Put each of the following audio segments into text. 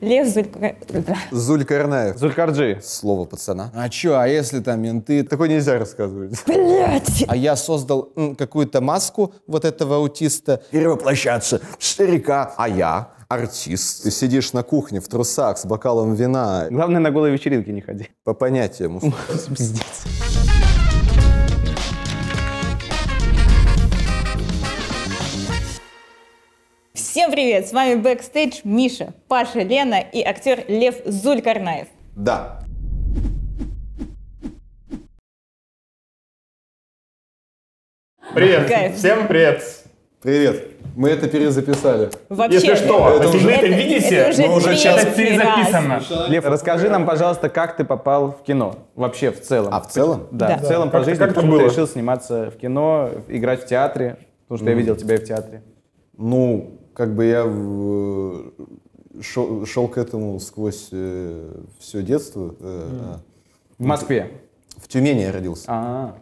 Лев Зулька... Зулькарнаев. Зулькарджи. Слово пацана. А чё, а если там менты? Такое нельзя рассказывать. Блять! А я создал м, какую-то маску вот этого аутиста. Перевоплощаться в старика. А я артист. Ты сидишь на кухне в трусах с бокалом вина. Главное, на голые вечеринки не ходи. По понятиям. Пиздец. Всем привет! С вами Бэкстейдж Миша, Паша, Лена и актер Лев Зулькарнаев. Да. Привет! Кайф. Всем привет! Привет. Мы это перезаписали. Вообще, Если что, Это уже- это видите, это уже мы уже раз. перезаписано. Лев, расскажи нам, пожалуйста, как ты попал в кино? Вообще в целом. А в целом? Да, Да. в целом по Как- жизни. как почему ты было? решил сниматься в кино, играть в театре? Потому что я видел тебя и в театре. Ну, как бы я в- шел, шел к этому сквозь все детство. э, В Москве. В Тюмени я родился. А,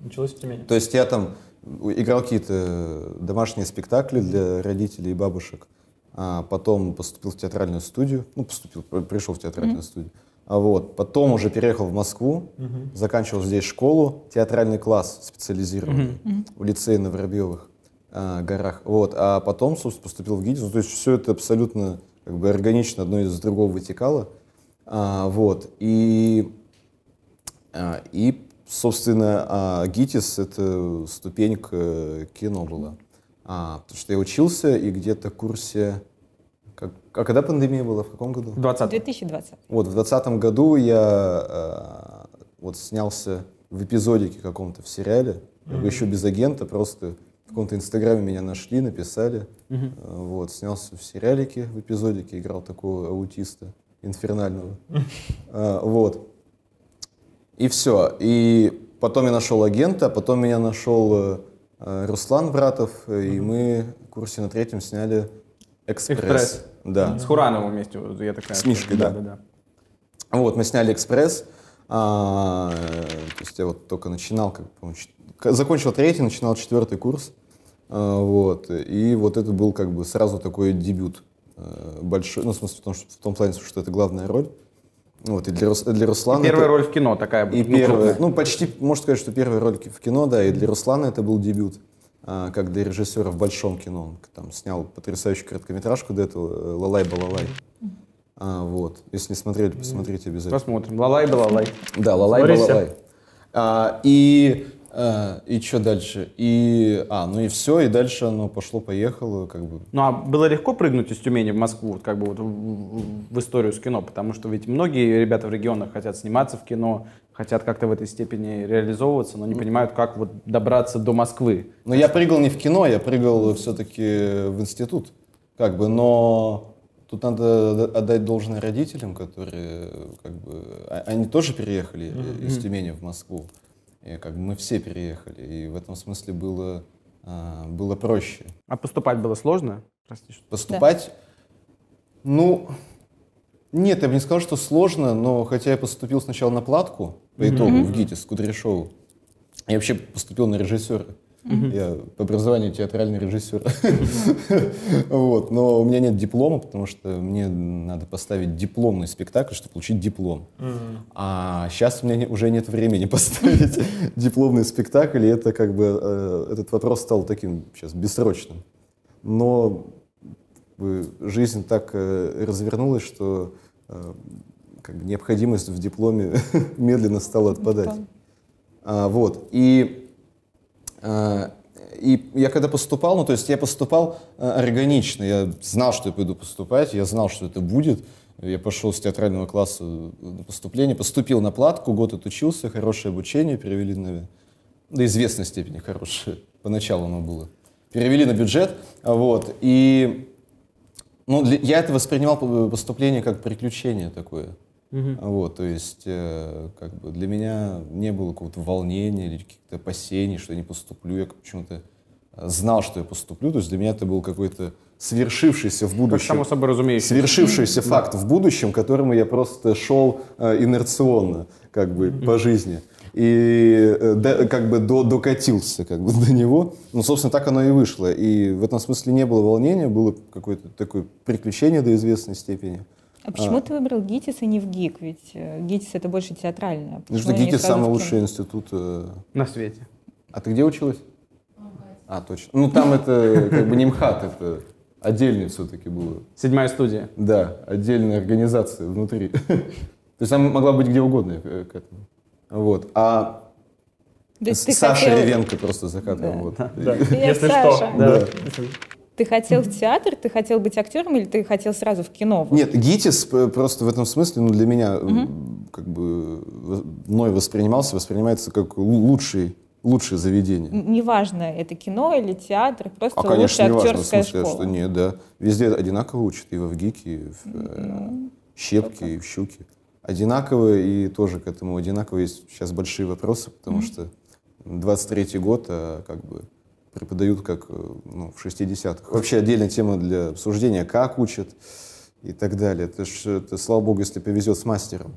Началось в Тюмени. То есть я там играл какие-то домашние спектакли для родителей и бабушек, а потом поступил в театральную студию, ну, поступил, при- пришел в театральную студию, а вот, потом уже переехал в Москву, заканчивал здесь школу, театральный класс специализированный в лицее на Воробьевых а, горах, вот, а потом, собственно, поступил в ГИТИС, ну, то есть все это абсолютно как бы органично одно из другого вытекало, А, вот, и а, И, собственно, а, ГИТИС — это ступень к кино была. А, потому что я учился, и где-то в курсе... Как, а когда пандемия была? В каком году? в 20 2020. Вот, в двадцатом году я а, вот снялся в эпизодике каком-то в сериале, бы еще без агента, просто каком-то инстаграме меня нашли, написали. А, Вот, снялся в сериалике в эпизодике, играл такого аутиста инфернального. А, Вот. И все. И потом я нашел агента, потом меня нашел э, э, Руслан Братов, э, и мы в курсе на третьем сняли «Экспресс». «Экспресс». Да. С Хурановым вместе, я такая. С Мишкой, да. да, да. Вот, мы сняли «Экспресс». А, э, то есть я вот только начинал, как, закончил третий, начинал четвертый курс. А, вот. И вот это был как бы сразу такой дебют э, большой, ну, в смысле, в том, что, в том плане, что это главная роль. Вот, и для, Рус- для Руслана... Первая это- роль в кино такая. И ну, первая, ну почти, можно сказать, что первая роль в кино, да, и для Руслана это был дебют, а, как для режиссера в большом кино. Он там снял потрясающую короткометражку до этого э, «Лалай-балалай». А, вот. Если не смотрели, посмотрите обязательно. Посмотрим. Лалай да лалай. Да, «Лалай, Смотрите. балалай». А, и а, и что дальше? И, а, ну и все, и дальше оно пошло-поехало, как бы. Ну а было легко прыгнуть из Тюмени в Москву, вот как бы вот в, в- историю с кино, потому что ведь многие ребята в регионах хотят сниматься в кино, хотят как-то в этой степени реализовываться, но не понимают, как вот добраться до Москвы. Но я прыгал не в кино, я прыгал все-таки в институт. Как бы, но тут надо отдать должное родителям, которые как бы. а- Они тоже переехали э, из Тюмени в Москву. И как бы мы все переехали. И в этом смысле было, а, было проще. А поступать было сложно? Прости, что- Поступать, ну, нет, я бы не сказал, что сложно, но хотя я поступил сначала на платку, по итогу, в ГИТИС, Кудряшову, я вообще поступил на режиссера. Я по образованию театральный режиссер. Вот, но у меня нет диплома, потому что мне надо поставить дипломный спектакль, чтобы получить диплом. А сейчас у меня не- уже нет времени поставить дипломный спектакль, и это как бы э, этот вопрос стал таким сейчас бессрочным. Но бы жизнь так э, развернулась, что э, как бы необходимость в дипломе медленно стала отпадать. А, вот. И, и я когда поступал, ну то есть я поступал э, органично, я знал, что я пойду поступать, я знал, что это будет. Я пошел с театрального класса на поступление, поступил на платку, год отучился, хорошее обучение, перевели на до известной степени хорошее. Поначалу оно было. Перевели на бюджет, вот, и ну, для- я это воспринимал по- поступление как приключение такое. Вот, то есть, э, как бы для меня не было какого-то волнения или каких-то опасений, что я не поступлю. Я почему-то э, знал, что я поступлю. То есть для меня это был какой-то свершившийся в Как будущем само собой разумеется. свершившийся факт в будущем, к которому я просто шел э, инерционно, как бы, по жизни. И э, до- как бы до- докатился как бы, до него. Ну, собственно, так оно и вышло. И в этом смысле не было волнения, было какое-то такое приключение до известной степени. А почему ты выбрал ГИТИС и не в ГИК? Ведь э, ГИТИС это больше театральное. Потому Почему что не ГИТИС самый в лучший институт. э. На свете. А ты где училась? А, точно. Ну, там это как бы не МХАТ, это отдельный все-таки было. Седьмая студия. Да, отдельная организация внутри. То есть она могла быть где угодно э, к этому. Вот. А Саша хотел- Ревенко просто закатывал. Вот. Да, если что. Да. Ты хотел в театр, ты хотел быть актером или ты хотел сразу в кино? Нет, ГИТИС просто в этом смысле, ну, для меня, м, как бы, мной воспринимался, воспринимается как лу- лучший, лучшее заведение. Неважно, это кино или театр, просто А, конечно, лучшая не важно, в актерская смысле, школа. что нет, да. Везде одинаково учат, и в ГИКе, и в э, Щепке, и в Щуке. Одинаково, и тоже к этому одинаково есть сейчас большие вопросы, потому что 23-й год, а как бы преподают как э, ну, в 60-х. Вообще отдельная тема для обсуждения, как учат и так далее. Это, ж, это слава богу, если повезет с мастером.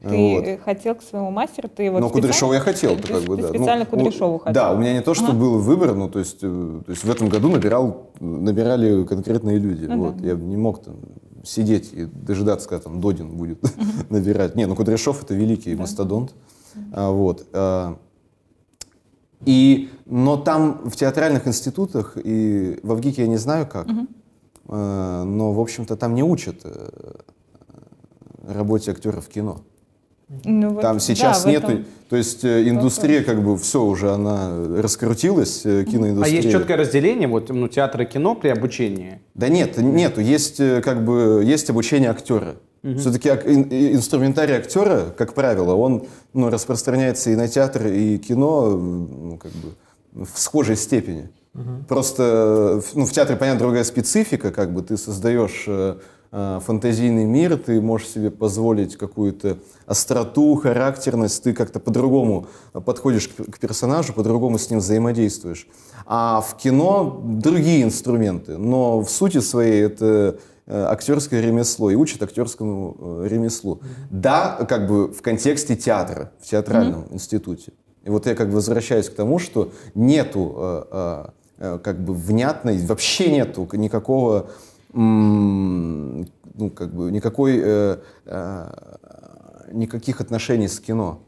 Ты Вот. э, хотел к своему мастеру, ты вот Но Кудряшова я хотел, ты, как бы, ты да. специально Ну, Кудряшову ну, хотел. Да, у меня не то, что Ага. был выбор, ну, то есть, э, то есть в этом году набирал, набирали конкретные люди. Ну вот. да. Я не мог там сидеть и дожидаться, когда там Додин будет набирать. Не, ну Кудряшов это великий мастодонт. А, вот. а, и, но там в театральных институтах и в Авгике я не знаю как, а, но, в общем-то, там не учат э, работе актера в кино. Ну, вот, Там сейчас да, нету, этом- то есть э, индустрия как бы все уже, она раскрутилась, э, А киноиндустрия. есть четкое разделение, вот, ну, театр и кино при обучении. Да нет, нету, есть э, как бы, есть обучение актера. Все-таки инструментарий актера, как правило, он ну, распространяется и на театр, и кино ну, как бы, в схожей степени. Просто э, ну, в театре, понятно, другая специфика, как бы ты создаешь э, э, фантазийный мир, ты можешь себе позволить какую-то остроту, характерность, ты как-то по-другому подходишь к, персонажу, по-другому с ним взаимодействуешь. А в кино другие инструменты, но в сути своей это актерское ремесло и учат актерскому э, ремеслу. Да, как бы в контексте театра, в театральном институте. И вот я как бы возвращаюсь к тому, что нету э, э, э, как бы внятной, вообще нету никакого, ну как бы никакой, э, э, никаких отношений с кино.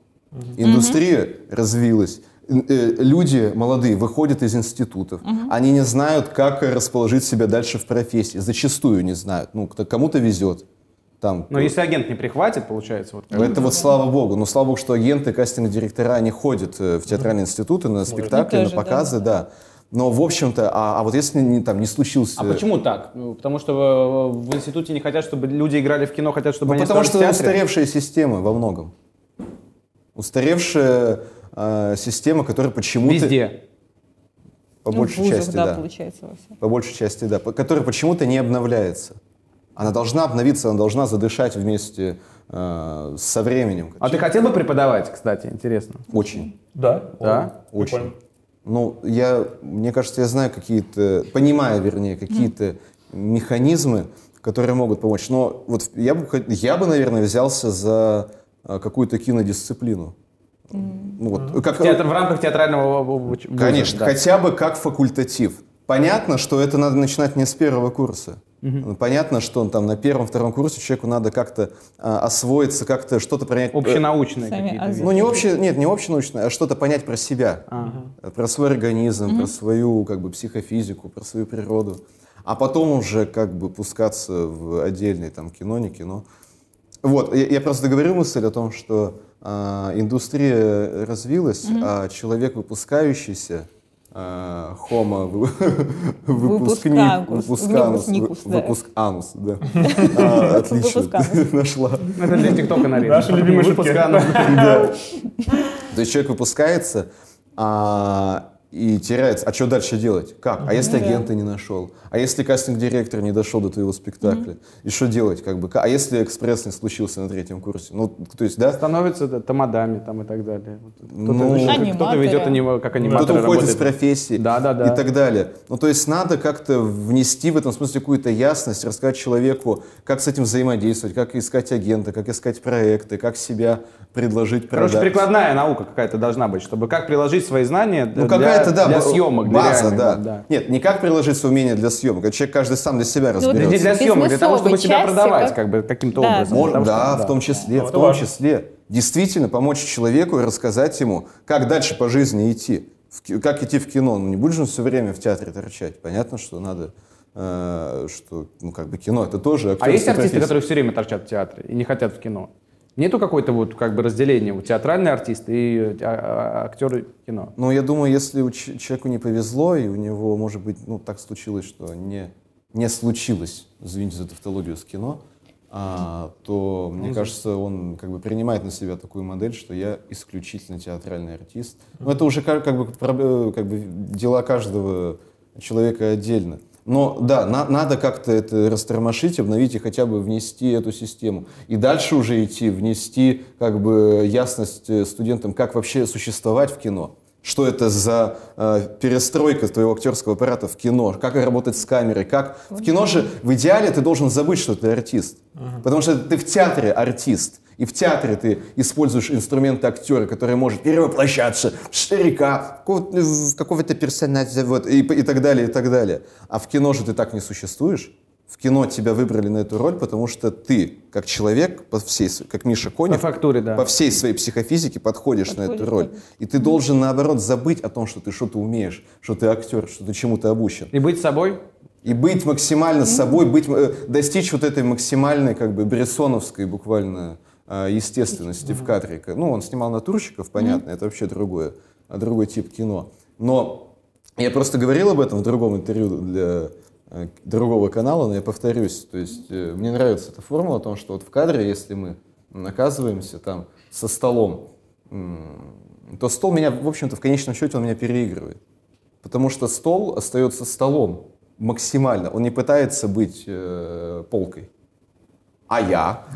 Индустрия развилась. Э, Люди молодые выходят из институтов, они не знают, как расположить себя дальше в профессии, зачастую не знают. Ну, кто- кому-то везет. Там, Но если агент не прихватит, получается, вот как это вот слава богу. Ну, слава богу, что агенты, кастинг-директора, они ходят э, в театральные институты, на спектакли, Ну, на тоже, да, показы, да. Но, в общем-то, а, а вот если не, там не случился... А почему так? Ну, Потому что в в институте не хотят, чтобы люди играли в кино, хотят, чтобы Ну, они потому что оставались в театре? устаревшая система во многом. Устаревшая э, система, которая почему-то... Везде. По Ну, большей вузах, части, да, да. получается во всем. По большей части, да. по- Которая почему-то не обновляется. Она должна обновиться, она должна задышать вместе э, со временем. А ты хотел бы преподавать, кстати, интересно? Очень. Да? Да? О, прикольно. Очень. Ну, я, мне кажется, я знаю какие-то, понимаю, вернее, какие-то механизмы, которые могут помочь. Но вот я бы, я бы, наверное, взялся за а, какую-то кинодисциплину. Ну, вот, как, Театр, в рамках театрального вуза, Конечно, да. хотя бы как факультатив. Понятно, что это надо начинать не с первого курса. Ну, Понятно, что он там на первом-втором курсе человеку надо как-то а, освоиться, как-то что-то понять. Общенаучные Сами какие-то ну, не обще, нет, не общенаучное, а что-то понять про себя, про свой организм, про свою как бы психофизику, про свою природу, а потом уже как бы пускаться в отдельное там кино, не кино. Вот, я, я просто говорю мысль о том, что индустрия развилась, а человек выпускающийся а, хомо вы- выпускник, Выпусканус. выпусканус, да. А, Отлично, нашла. Это для ТикТока нарезано. Наши любимые шутки. То есть человек выпускается а, и теряется. А что дальше делать? Как? А если Ну да. агента не нашел? А если кастинг-директор не дошел до твоего спектакля? И что делать? Как бы? А если экспресс не случился на третьем курсе? Ну, то есть, да? Становятся да, тамадами там и так далее. Кто-то Ну, кто-то Аниматоры. ведет аниме- как аниматор Кто-то уходит из работает. профессии Да, да, да. и так далее. Ну, то есть надо как-то внести в этом смысле какую-то ясность, рассказать человеку, как с этим взаимодействовать, как искать агента, как искать проекты, как себя предложить, Короче, продать. прикладная наука какая-то должна быть, чтобы как приложить свои знания Ну, для да, для съемок, для база, реальных, да. да. Нет, не как приложить свои умения для съемок, а человек каждый сам для себя Ну, Да разберется. не для съемок, для того, чтобы себя продавать, как- как бы каким-то Да. образом. Потому что- да, в том числе, Ну, в том числе. Действительно, помочь человеку и рассказать ему, как дальше по жизни идти. В как идти в кино. Ну, не будешь же все время в театре торчать. Понятно, что надо, э, что, ну, как бы кино, это тоже А есть артисты, профессия. которые все время торчат в театре и не хотят в кино? Нету какой-то вот как бы разделения, вот театральный артист и э, а- а- актеры кино? Ну, я думаю, если у человеку не повезло, и у него, может быть, ну, так случилось, что не, не случилось, извините за тавтологию, с кино, а, то, мне кажется, он как бы принимает на себя такую модель, что я исключительно театральный артист. Но это уже как, как бы, проб- как бы дела каждого человека отдельно. Но да, на- надо как-то это растормошить, обновить и хотя бы внести эту систему. И дальше уже идти, внести как бы ясность э, студентам, как вообще существовать в кино. Что это за э, перестройка твоего актерского аппарата в кино? Как работать с камерой? Как в кино же в идеале ты должен забыть, что ты артист, потому что ты в театре артист. И в театре ты используешь инструменты актера, который может перевоплощаться в старика, в какого-то, в какого-то персонажа, вот, и, и так далее, и так далее. А в кино же ты так не существуешь. В кино тебя выбрали на эту роль, потому что ты, как человек, по всей, как Миша Конев, По фактуре, да. по всей своей психофизике подходишь на эту роль. И ты должен, наоборот, забыть о том, что ты что-то умеешь, что ты актер, что ты чему-то обучен. И быть собой? И быть максимально собой, быть, э, достичь вот этой максимальной, как бы, брессоновской буквально э, естественности в кадре. Ну, он снимал натурщиков, понятно, это вообще другое, а, другой тип кино. Но я просто говорил об этом в другом интервью для э, другого канала, но я повторюсь. То есть э, мне нравится эта формула о том, что вот в кадре, если мы оказываемся там со столом, то стол меня, в общем-то, в конечном счете он меня переигрывает. Потому что стол остается столом максимально. Он не пытается быть э, полкой. А я,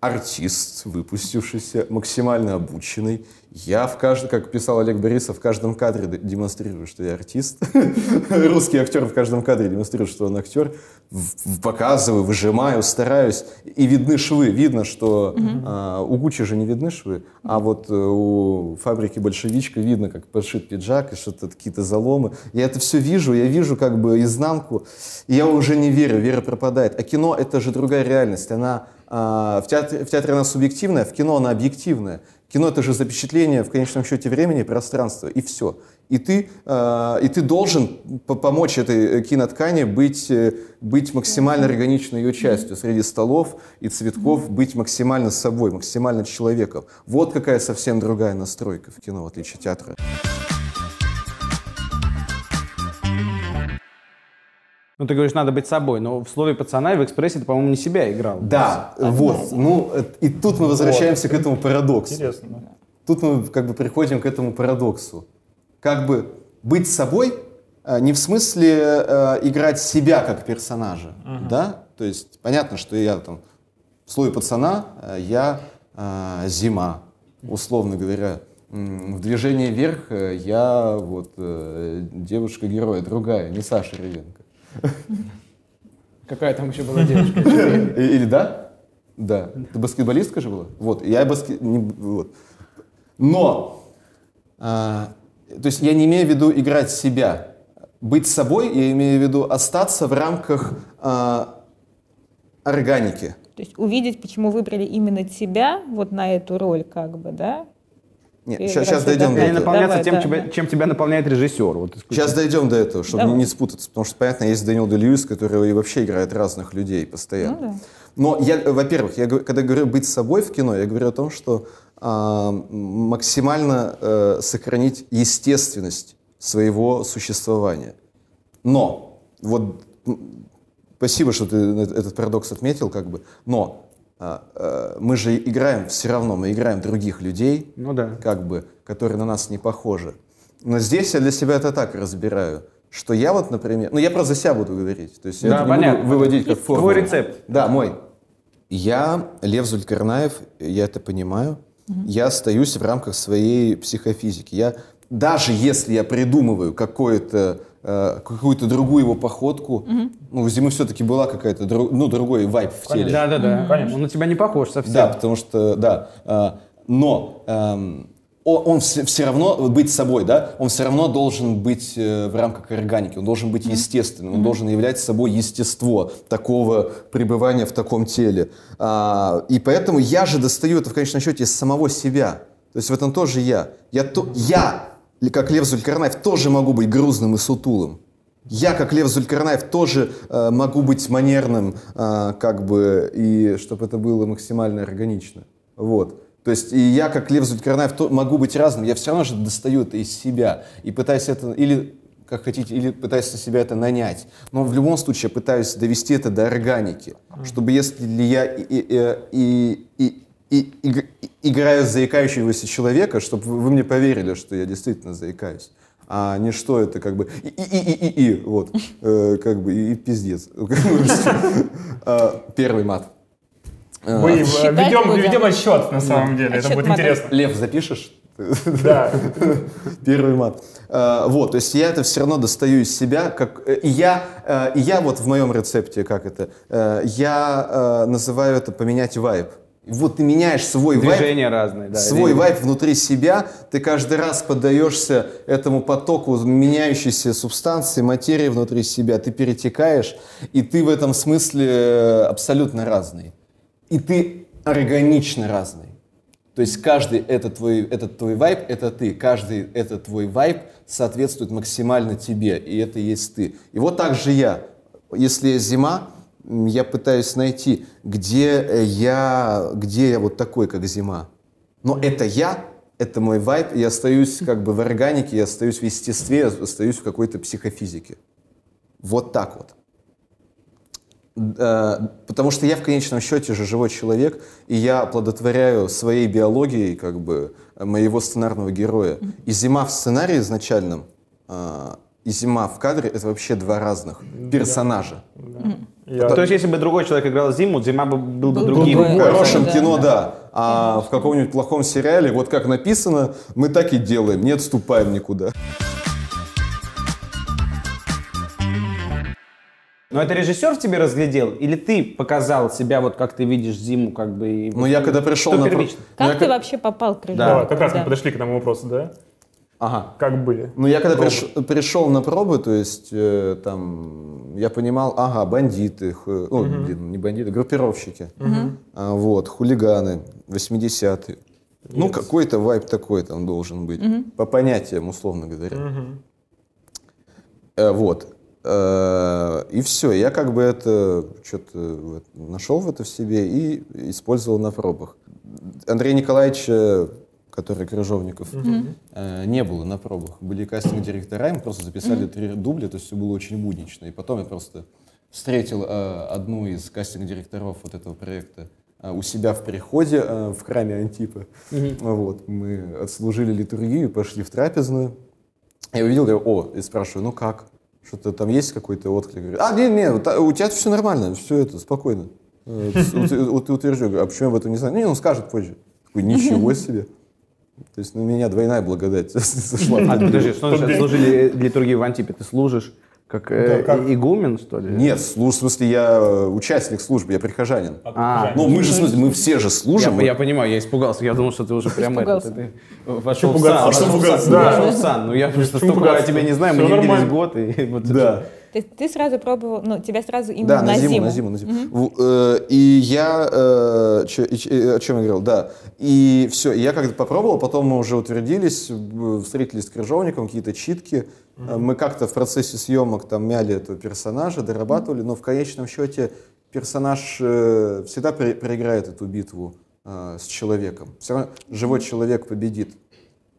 артист, выпустившийся, максимально обученный, я в каждом, как писал Олег Борисов, в каждом кадре демонстрирую, что я артист. Русский актер в каждом кадре демонстрирует, что он актер. Показываю, выжимаю, стараюсь. И видны швы. Видно, что а, у Гуччи же не видны швы, а вот э, у фабрики «Большевичка» видно, как подшит пиджак и что-то, какие-то заломы. Я это все вижу, я вижу как бы изнанку, и я уже не верю, вера пропадает. А кино — это же другая реальность. Она в, театре, в театре она субъективная, в кино она объективная. Кино — это же запечатление в конечном счете времени и пространства, и все. И ты, а, и ты должен по- помочь этой э, киноткани быть, э, быть максимально органичной ее частью. Среди столов и цветков быть максимально собой, максимально человеком. Вот какая совсем другая настройка в кино, в отличие от театра. Ну, ты говоришь, надо быть собой, но в слове пацана и в экспрессе ты, по-моему, не себя играл. Да, вот. Ну, э, и тут мы возвращаемся к этому парадоксу. Интересно. да. Тут мы как бы приходим к этому парадоксу. Как бы быть собой э, не в смысле э, играть себя как персонажа, да? То есть понятно, что я там в слове пацана э, я э, зима, условно говоря. В движении вверх я вот э, девушка-героя, другая, не Саша Ревенко. Какая там еще была девушка? И- Или да? Да. Ты баскетболистка же была? Вот, я баскет... вот. Но, а, то есть я не имею в виду играть себя. Быть собой, я имею в виду остаться в рамках а, органики. То есть увидеть, почему выбрали именно тебя вот на эту роль, как бы, да? Нет, сейчас, играть дойдем до этого. наполняться Давай, тем, да, да. чем тебя наполняет режиссер. Вот. Сейчас дойдем до этого, чтобы Давай. не спутаться, потому что, понятно, есть Дэниел Де Льюис, который и вообще играет разных людей постоянно. Ну да. Но я, во-первых, я, когда говорю быть собой в кино, я говорю о том, что а, максимально э, сохранить естественность своего существования. Но, вот, спасибо, что ты этот парадокс отметил, как бы, но а, мы же играем все равно, мы играем других людей, Ну да. как бы, которые на нас не похожи. Но здесь я для себя это так разбираю, что я вот, например, ну я просто за себя буду говорить, то есть я Да, это не буду понятно. выводить как Твой формулу. рецепт. Да, мой. Я, Лев Зулькарнаев, я это понимаю, я остаюсь в рамках своей психофизики. Я, даже если я придумываю какое-то, э, какую-то другую его походку, ну, у Зимы все-таки была какая-то, дру- ну, другой вайп в теле. Да, да, да. Конечно. Он на тебя не похож совсем. Да, потому что, да. а, но эм, он все, равно быть собой, да, он все равно должен быть э, в рамках органики, он должен быть естественным, он должен являть собой естество такого пребывания в таком теле. А, и поэтому я же достаю это в конечном счете из самого себя. То есть в этом тоже я. Я, то, я ли- как Лев Зулькарнаев, тоже могу быть грузным и сутулым. Я, как Лев Зулькарнаев, тоже э, могу быть манерным, э, как бы, и чтобы это было максимально органично. Вот. То есть и я, как Лев Зулькарнаев, то, могу быть разным. Я все равно же достаю это из себя и пытаюсь это или как хотите, или пытаюсь на себя это нанять. Но в любом случае я пытаюсь довести это до органики, чтобы если ли я и, и, и, и, и- и- играю заикающегося человека, чтобы вы мне поверили, что я действительно заикаюсь. А не что это как бы и и и и и, вот Э, как бы и, и пиздец. А, Первый мат. А, Мы ведем, ведем отсчет на самом деле. Это Отсчет будет интересно. Лев, запишешь? Да. Первый мат. А, Вот, то есть я это все равно достаю из себя, как э, и я, э, и я вот в моем рецепте, как это, э, я называю это поменять вайб. Вот ты меняешь свой вайб, Движения разные, да. свой вайб внутри себя, ты каждый раз поддаешься этому потоку меняющейся субстанции, материи внутри себя, ты перетекаешь, и ты в этом смысле э, абсолютно разный. И ты органично разный. То есть каждый этот твой, этот твой вайб — это ты, каждый этот твой вайб соответствует максимально тебе, и это есть ты. И вот так же я. Если зима, я пытаюсь найти, где э, я, где я вот такой, как зима. Но это я, это мой вайб, я остаюсь как бы в органике, я остаюсь в естестве, я остаюсь в какой-то психофизике. Вот так вот. Э, Потому что я в конечном счете же живой человек, и я оплодотворяю своей биологией как бы моего сценарного героя. И зима в сценарии изначальном э, и зима в кадре это вообще два разных персонажа. Я- То есть, если бы другой человек играл Зиму, Зима бы был бы Был другим. В хорошем Да, кино, да. да. А в каком-нибудь плохом сериале, вот как написано, мы так и делаем, не отступаем никуда. Но это режиссер в тебе разглядел? Или ты показал себя, вот как ты видишь Зиму, как бы... и вот- я когда пришел Что на... первично? Ну, я Как ты вообще попал к режиссеру? Давай, как раз мы Да. подошли к этому вопросу, да? Ага. Как были? Ну, я когда приш- пришел на пробы, то есть э, там, я понимал, ага, бандиты, ху- ну, блин, не бандиты, группировщики, А, вот, хулиганы, 80-е. Ну, какой-то вайп такой там должен быть, по понятиям, условно говоря. Мгм. Э, вот. Э, И все, я как бы это что-то нашел в это в себе и использовал на пробах. Андрей Николаевич, э, который Крыжовников, э, не было на пробах. Были кастинг-директора, и мы просто записали три дубля, то есть все было очень буднично. И потом я просто встретил э, одну из кастинг-директоров вот этого проекта э, у себя в переходе э, в храме Антипа. Вот, мы отслужили литургию, пошли в трапезную. Я увидел, я, о, и спрашиваю, ну как? Что-то там есть какой-то отклик? Говорит, а, нет, нет, та- у тебя все нормально, все это, спокойно. Э, ут- ут- Утверждаю, говорю, а почему я об этом не знаю? Ну, не, он скажет позже. Такой, ничего себе. То есть на меня двойная благодать сошла. А, подожди, что значит служили литургию в Антипе? Ты служишь как, э, Да, как? игумен, что ли? Нет, служ- в смысле, я э, участник службы, я прихожанин. А, Ну, мы же, в смысле, мы все же я, служим. я понимаю, я испугался. Я думал, что ты уже прямо это, Испугался. ты вошел в сан. А что вошел в сан, Да. вошел в сан. Ну, я просто столько о тебе не знаю, мы не виделись нормально. год. И вот Да. То есть ты сразу пробовал, ну, тебя сразу именно Да, на, на зиму, на зиму, на зиму. В- э, И я, э, чё- и ч- э, о чем я говорил, да. И все, я как-то попробовал, потом мы уже утвердились, в- встретились с Крыжовником, какие-то читки. Э, Мы как-то в процессе съемок там мяли этого персонажа, дорабатывали, но в конечном счете персонаж э, всегда при- проиграет эту битву э, с человеком. Все равно живой человек победит.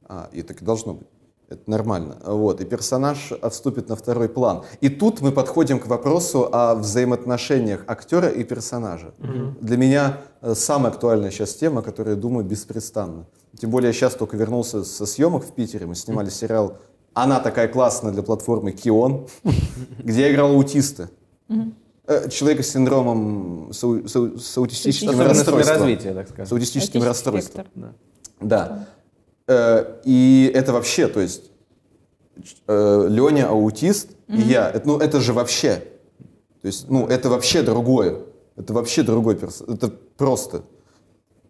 А, и так и должно быть. Это нормально. Вот. И персонаж отступит на второй план. И тут мы подходим к вопросу о взаимоотношениях актера и персонажа. Для меня э, самая актуальная сейчас тема, которую я думаю беспрестанно. Тем более я сейчас только вернулся со съемок в Питере. Мы снимали сериал «Она такая классная» для платформы «Кион», где я играл аутиста. Э, Человека с синдромом, с, ау- с ау- с аутистическим расстройством. развития, так С скажем. аутистическим расстройством. Да. Э, И это вообще, то есть Леня аутист, и я, это, ну это же вообще, то есть, ну это вообще другое, это вообще другой персонаж, это просто.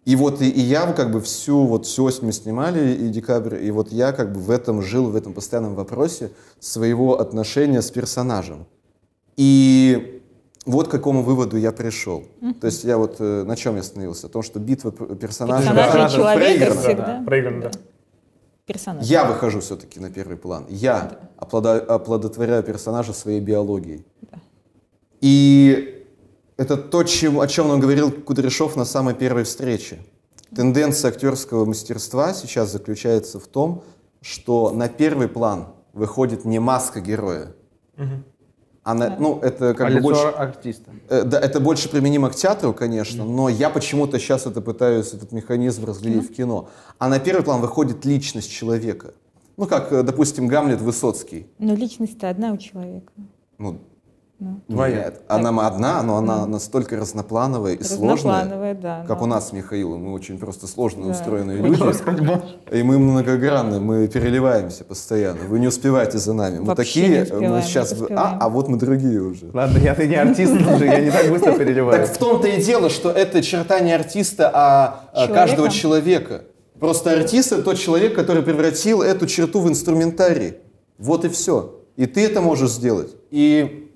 И вот и, и я как бы всю вот всю осень мы снимали и декабрь, и вот я как бы в этом жил, в этом постоянном вопросе своего отношения с персонажем. И вот к какому выводу я пришел. То есть я вот э, на чем я остановился? О том, что битва персонажей Персонажей персонажа человека проиграна. всегда. Проиграно, да. Персонаж. Я выхожу все-таки на первый план. Я оплода- оплодотворяю персонажа своей биологией. И это то, чем, о чем нам говорил Кудряшов на самой первой встрече. Тенденция актерского мастерства сейчас заключается в том, что на первый план выходит не маска героя, а на- ну, это как А бы больше... артиста. Э, Да, это больше применимо к театру, конечно, но я почему-то сейчас это пытаюсь, этот механизм разглядеть в кино. А на первый план выходит личность человека. Ну, как, э, допустим, Гамлет Высоцкий. Но личность-то одна у человека. Ну, Ну. Твоя. нет, она одна, но она настолько разноплановая и сложная, Разноплановая, да. как но- у нас с Михаилом. Мы очень просто сложно Да. устроенные люди. И мы многогранны, мы переливаемся постоянно. Вы не успеваете за нами. Мы Вообще такие, успеваем, мы сейчас... А, а вот мы другие уже. Ладно, я ты не артист уже, я не так быстро переливаюсь. Так в том-то и дело, что это черта не артиста, а а Человека? каждого человека. Просто артист это тот человек, который превратил эту черту в инструментарий. Вот и все. И ты это можешь сделать. И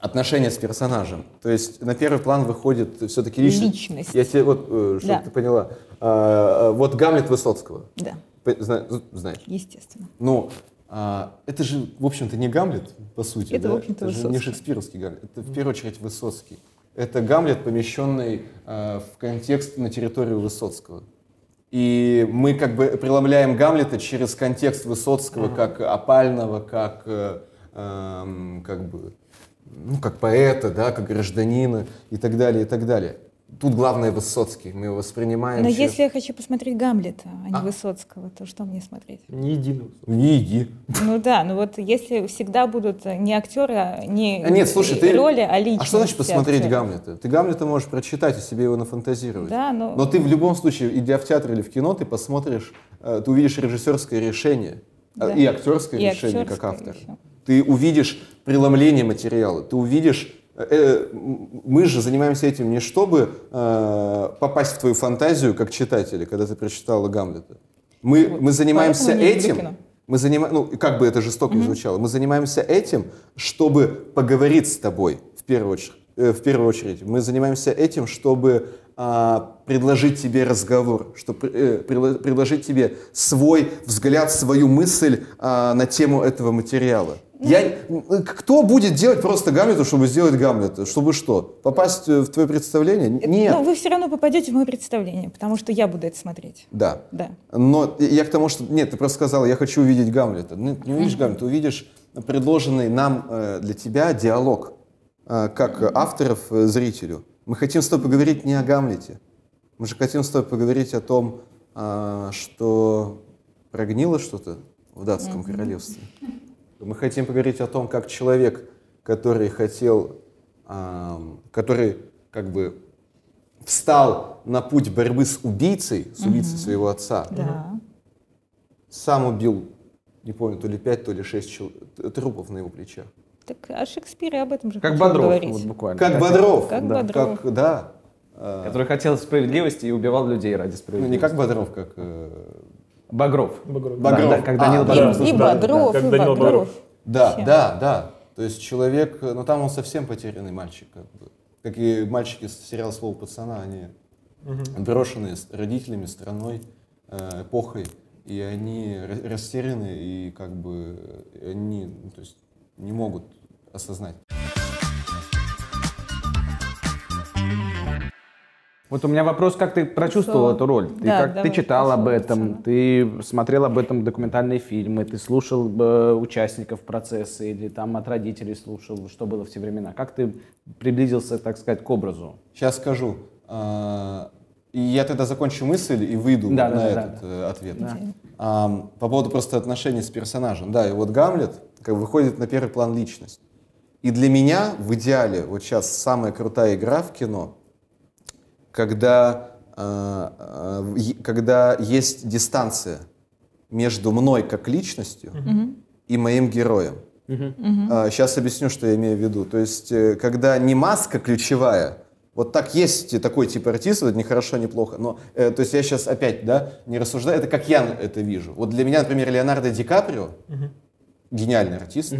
отношения с персонажем. То есть на первый план выходит все-таки личность. Личность. Я тебе вот, э, чтобы Да. ты поняла. А, а, вот Гамлет Высоцкого. Да, зна- Знаешь. естественно. Ну, а, это же, в общем-то, не Гамлет, по сути. Это, да? в общем-то, это же не Высоцкий. шекспировский Гамлет. Это в первую очередь Высоцкий. Это Гамлет, помещенный а, в контекст на территорию Высоцкого. И мы как бы преломляем Гамлета через контекст Высоцкого как опального, как, э, эм, как бы, ну, как поэта, да, как гражданина и так далее, и так далее. Тут главное Высоцкий. Мы его воспринимаем Но через- если я хочу посмотреть Гамлета, а не А. Высоцкого, то что мне смотреть? Не единого. Не иди. Ну да, ну вот если всегда будут не актеры, а не А Нет, слушай, ты... роли, а личности. А что значит посмотреть актера. Гамлета? Ты Гамлета можешь прочитать и себе его нафантазировать. Да, но... Но ты в любом случае, идя в театр или в кино, ты посмотришь, э, ты увидишь режиссерское решение э, Да. и актерское И решение как актерское автор. еще. Ты увидишь преломление материала, ты увидишь... э, э, мы же занимаемся этим не чтобы э, попасть в твою фантазию как читатели, когда ты прочитала Гамлета. Мы, мы занимаемся этим, мы занима... ну, как бы это жестоко не звучало, мы занимаемся этим, чтобы поговорить с тобой в первую очередь. э, в первую очередь. Мы занимаемся этим, чтобы а, предложить тебе разговор, чтобы э, предложить тебе свой взгляд, свою мысль а, на тему этого материала. Я, кто будет делать просто Гамлета, чтобы сделать Гамлета? Чтобы что? Попасть э, в твое представление? Нет. Ну, вы все равно попадете в мое представление, потому что я буду это смотреть. Да. Да. Но я к тому, что... Нет, ты просто сказал, я хочу увидеть Гамлета. Ну, не увидишь Гамлета, увидишь предложенный нам э, для тебя диалог, э, как э, авторов э, зрителю. Мы хотим с тобой поговорить не о Гамлете. Мы же хотим с тобой поговорить о том, а, что прогнило что-то в датском королевстве. Мы хотим поговорить о том, как человек, который хотел, который как бы встал на путь борьбы с убийцей, с убийцей своего отца, Да. сам убил, не помню, то ли пять, то ли шесть чел- трупов на его плечах. Так о Шекспире об этом же Как Бодров, говорить. вот буквально. Как Хотел- Бодров. Как да, Бодров. как- да. А, Который хотел справедливости и убивал людей ради ну, справедливости. не как Бодров, как... э, Багров. Багров. Багров. Да, да, как Данил А, Багров. И, и Да, да, как и Данил Багров. Багров. Да, Вообще. да, да. То есть человек, ну там он совсем потерянный мальчик, как бы. Как и мальчики с сериала «Слово пацана», они брошенные с родителями, страной, э, эпохой, и они ра- растеряны, и как бы они ну, то есть, не могут осознать. Вот у меня вопрос, как ты прочувствовал Что? эту роль? Ты, Да, как, давай, ты читал об этом, ты смотрел об этом документальные фильмы, ты слушал э, участников процесса или там от родителей слушал, что было в те времена. Как ты приблизился, так сказать, к образу? Сейчас скажу. А, И я тогда закончу мысль и выйду Да, на да, да, этот э, ответ. Да. Ам, по поводу просто отношений с персонажем. Да, и вот Гамлет как бы выходит на первый план личность. И для меня в идеале вот сейчас самая крутая игра в кино, когда, а, а, когда есть дистанция между мной как личностью и моим героем. Сейчас объясню, что я имею в виду. То есть, э, когда не маска ключевая, Вот так есть такой тип артистов, это не хорошо, не плохо. Но, э, то есть я сейчас опять, да, не рассуждаю, это как я это вижу. Вот для меня, например, Леонардо Ди Каприо, гениальный артист,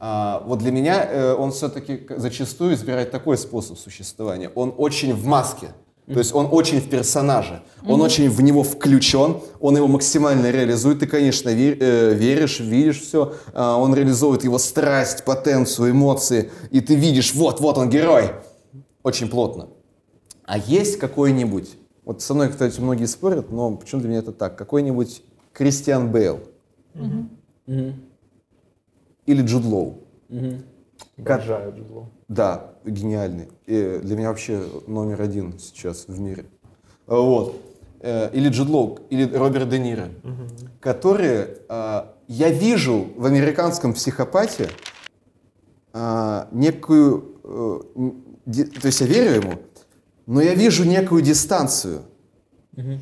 а, вот для меня э, он все-таки зачастую избирает такой способ существования. Он очень в маске. То есть он очень в персонаже, он очень в него включен, он его максимально реализует. Ты, конечно, вер- э, веришь, видишь все. он реализует его страсть, потенцию, эмоции. И ты видишь, вот, вот он герой. Очень плотно. А есть какой-нибудь, вот со мной, кстати, многие спорят, но почему для меня это так, какой-нибудь Кристиан Бейл или Джуд Лоу. Обожаю Джуд Лоу. Да, гениальный. И для меня вообще номер один сейчас в мире. А, Вот. Э, Или Джуд Лоу, или Роберт Де Ниро, которые а, я вижу в американском психопате а, некую, э, то есть я верю ему, но я вижу некую дистанцию.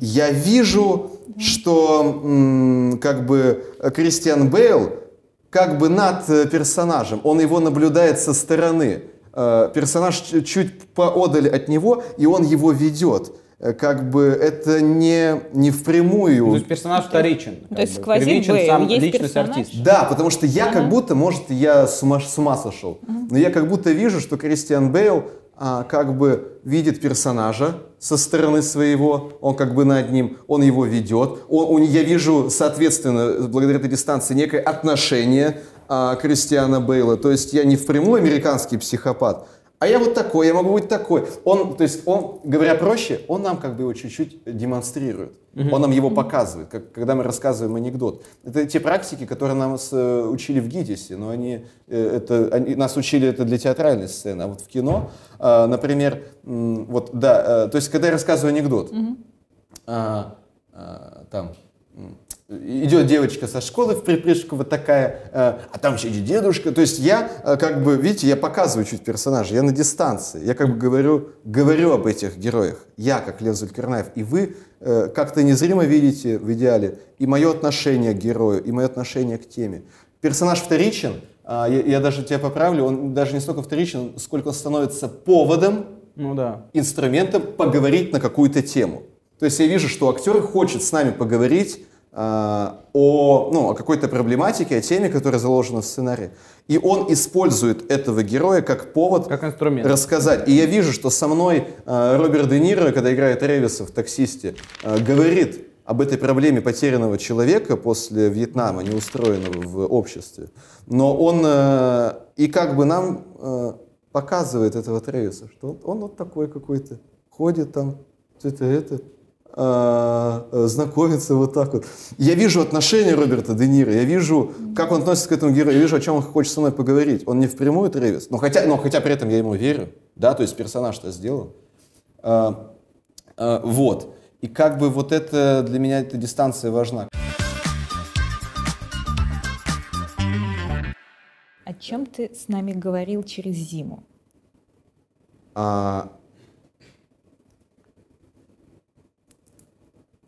Я вижу, что как бы Кристиан Бейл как бы над э, персонажем, он его наблюдает со стороны. Э, Персонаж чуть поодаль от него, и он его ведет. Э, Как бы это не, не впрямую. То есть персонаж вторичен. То есть сквозит Первичен сам есть личность персонаж. артиста. Да, потому что я как будто, может, я с ума, с ума сошел, но я как будто вижу, что Кристиан Бейл а, как бы видит персонажа со стороны своего, он как бы над ним, он его ведет. Он, он- я вижу, соответственно, благодаря этой дистанции, некое отношение а, Кристиана Бейла. То есть я не впрямую американский психопат, а я вот такой, я могу быть такой. Он, то есть он, говоря проще, он нам как бы его чуть-чуть демонстрирует. Он нам его показывает, как, когда мы рассказываем анекдот. Это те практики, которые нам с, э, учили в ГИТИСе, но они, э, это, они, нас учили это для театральной сцены. А вот в кино, э, например, м, вот, да, э, то есть когда я рассказываю анекдот, а, а, там м, идет девочка со школы в припрыжку вот такая, а, а там сидит дедушка. То есть я а, как бы, видите, я показываю чуть персонажа, я на дистанции, я как бы говорю, говорю об этих героях. Я как Лев Зулькарнаев, и вы э, как-то незримо видите в идеале и мое отношение к герою, и мое отношение к теме. Персонаж вторичен, а, я, я даже тебя поправлю, он даже не столько вторичен, сколько он становится поводом Ну да. инструментом поговорить на какую-то тему. То есть я вижу, что актер хочет с нами поговорить о, ну, о какой-то проблематике, о теме, которая заложена в сценарии. И он использует этого героя как повод Как инструмент. рассказать. И я вижу, что со мной а, Роберт Де Ниро, когда играет Ревиса в «Таксисте», а, говорит об этой проблеме потерянного человека после Вьетнама, неустроенного в обществе. Но он э, и как бы нам э, показывает этого Тревиса, что он вот такой какой-то, ходит там, это, это, а, знакомится вот так вот. Я вижу отношение Роберта Де Ниро, я вижу, как он относится к этому герою, я вижу, о чем он хочет со мной поговорить. Он не впрямую Тревис, но хотя, но хотя при этом я ему верю, да, то есть персонаж-то сделан. А, а, вот. И как бы вот это, для меня эта дистанция важна. О чем ты с нами говорил через зиму? А,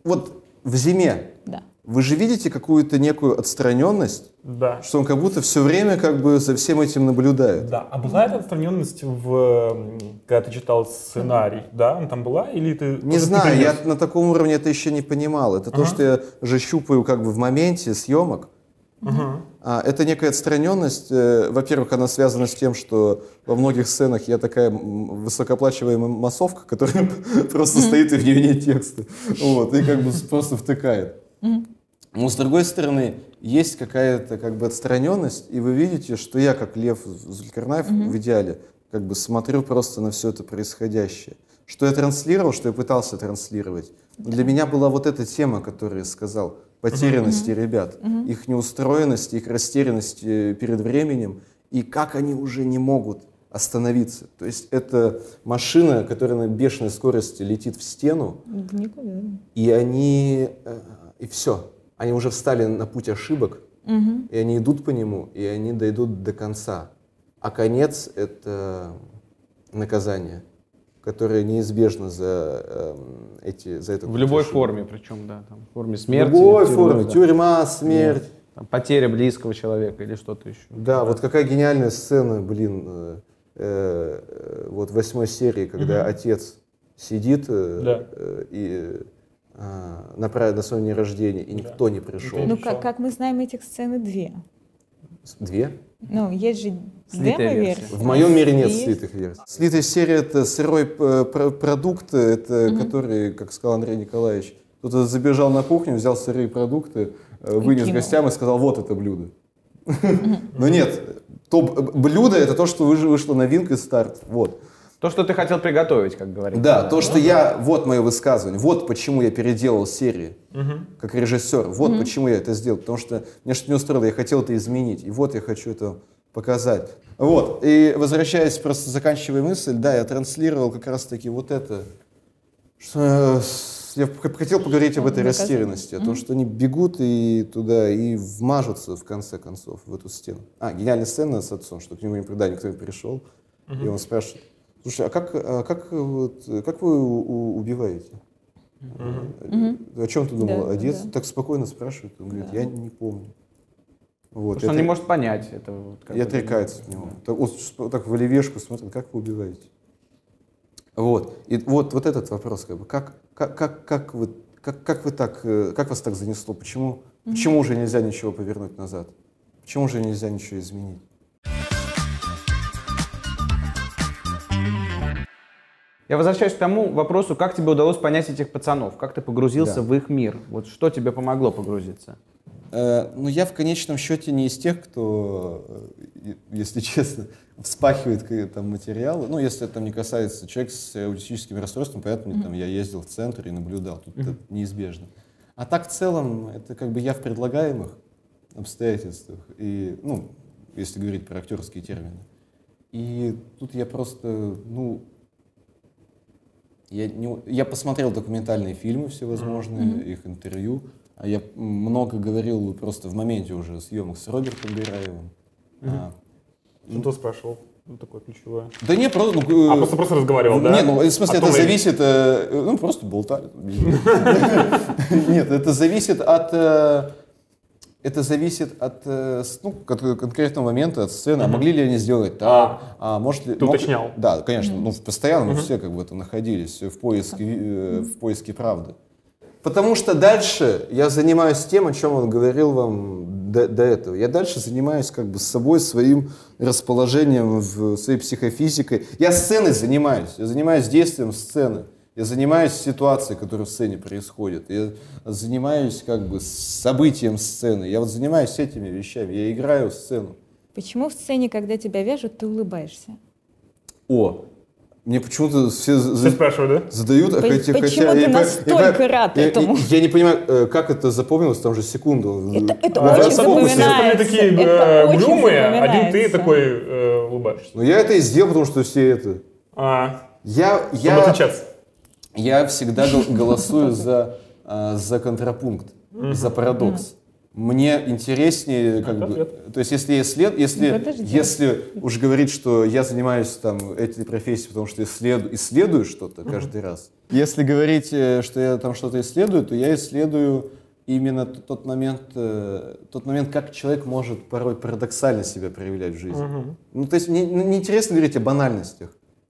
вот в зиме Да. вы же видите какую-то некую отстраненность, Да. что он как будто все время как бы за всем этим наблюдает. Да, а была эта отстраненность, в, когда ты читал сценарий, да? Она там была? Или ты... Не знаю, ты я на таком уровне это еще не понимал. Это то, Ага. что я же щупаю как бы в моменте съемок. Ага. А, это некая отстраненность. э, Во-первых, она связана с тем, что во многих сценах я такая м, высокооплачиваемая массовка, которая просто стоит и в нее нет текста. Вот, и как бы просто втыкает. Но с другой стороны, есть какая-то как бы отстраненность, и вы видите, что я, как Лев Зулькарнаев, в идеале, как бы смотрю просто на все это происходящее. Что я транслировал, что я пытался транслировать. Для меня была вот эта тема, которую я сказал, потерянности ребят, их неустроенности, их растерянности перед временем, и как они уже не могут остановиться. То есть это машина, которая на бешеной скорости летит в стену, Никуда. и они, э, и все, они уже встали на путь ошибок, и они идут по нему, и они дойдут до конца. А конец — это наказание, которое неизбежно за, эм, эти, за это. В любой форме, причем, да, там, в форме В смерти. любой тюрьмы, форме. да. Тюрьма, смерть. Там, потеря близкого человека или что-то еще. Да, вот какая гениальная сцена, блин. э, э, э, вот в восьмой серии, когда Мгм. отец сидит э, Да. э, и а, на, на своем дне рождения, и Да. никто не пришел. Ну, как, как мы знаем, этих сцены две. Две? Ну, есть же Слитая версия. В моем мире нет есть- слитых версий. Слитая серия это сырой э, про- продукт, это Мгм. который, как сказал Андрей Николаевич, кто-то забежал на кухню, взял сырые продукты, э, вынес кинул. гостям и сказал, вот это блюдо. Но нет, то б- блюдо это то, что выш- вышло новинкой старт. Вот. То, что ты хотел приготовить, как говорится. Да, то, что я, вот мое высказывание, вот почему я переделал серии как режиссер. Вот почему я это сделал. Потому что меня что-то не устроило, я хотел это изменить. И вот я хочу это показать. Вот. И возвращаясь, просто заканчивая мысль, да, я транслировал как раз-таки вот это. Что, э, я хотел поговорить об этой Доказать. растерянности, о том, что они бегут и туда, и вмажутся в конце концов в эту стену. А, гениальная сцена с отцом, что к нему никогда никто не пришел, и он спрашивает, слушай, а как, а как, вот, как вы у- у- убиваете? О чем ты думал? Да, Отец да. так спокойно спрашивает. Он говорит, я не помню. Вот, Потому что он не может понять это. Вот, как и отрекается от него. Так, вот, так в оливешку смотрит, как вы убиваете. Вот. И вот, вот этот вопрос, как бы, как, как, как, как вы, как, как вы так, э, как вас так занесло? Почему, почему уже нельзя ничего повернуть назад? Почему уже нельзя ничего изменить? Я возвращаюсь к тому вопросу, как тебе удалось понять этих пацанов, как ты погрузился Да. в их мир, вот что тебе помогло погрузиться? Э, ну, я в конечном счете не из тех, кто, э, если честно, вспахивает там материалы. Ну, если это там не касается человека с аутистическим расстройством, поэтому там я ездил в центр и наблюдал. Тут это неизбежно. А так в целом, это как бы я в предлагаемых обстоятельствах. И, ну, если говорить про актерские термины. И тут я просто, ну, я, не, я посмотрел документальные фильмы всевозможные, их интервью. А я много говорил просто в моменте уже съемок с Робертом Бираевым. А, Что спрашивал? Ну, такое ключевое. да не, просто... ну, А э, просто, просто разговаривал, да? Не, ну, в смысле, О это зависит... э, Ну, просто болтали. Нет, это зависит от... э, Это зависит от э, ну, кон- конкретного момента, от сцены. А могли ли они сделать так? А может ли... Ты мог- уточнял. Да, конечно. Ну, постоянно мы все как бы это находились в поиске, э, в поиске правды. Потому что дальше я занимаюсь тем, о чем он говорил вам до, до этого. Я дальше занимаюсь как бы собой, своим расположением, в, своей психофизикой. Я сценой занимаюсь, я занимаюсь действием сцены. Я занимаюсь ситуацией, которая в сцене происходит. Я занимаюсь как бы событием сцены. Я вот занимаюсь этими вещами. Я играю сцену. Почему в сцене, когда тебя вяжут, ты улыбаешься? О, мне почему-то все Все спрашивают, да? задают, а хотя, почему хотя ты я настолько я- рад я- этому? Я, я не понимаю, э, как это запомнилось, там же секунду. Это, это А, очень собой, все запоминается. такие это э, угрюмые, один ты запоминается. такой э, улыбаешься. Но я это и сделал, потому что все это. А, Я, чтобы я, отличаться. Я всегда гол- голосую за, а, за контрапункт, за парадокс. Мне интереснее, как бы, то есть если, след, если, Ну, если уж говорить, что я занимаюсь там этой профессией, потому что исследую, исследую что-то каждый раз. Если говорить, э, что я там что-то исследую, то я исследую именно тот момент, э, тот момент, как человек может порой парадоксально себя проявлять в жизни. Ну, то есть мне ну, не интересно говорить о банальностях.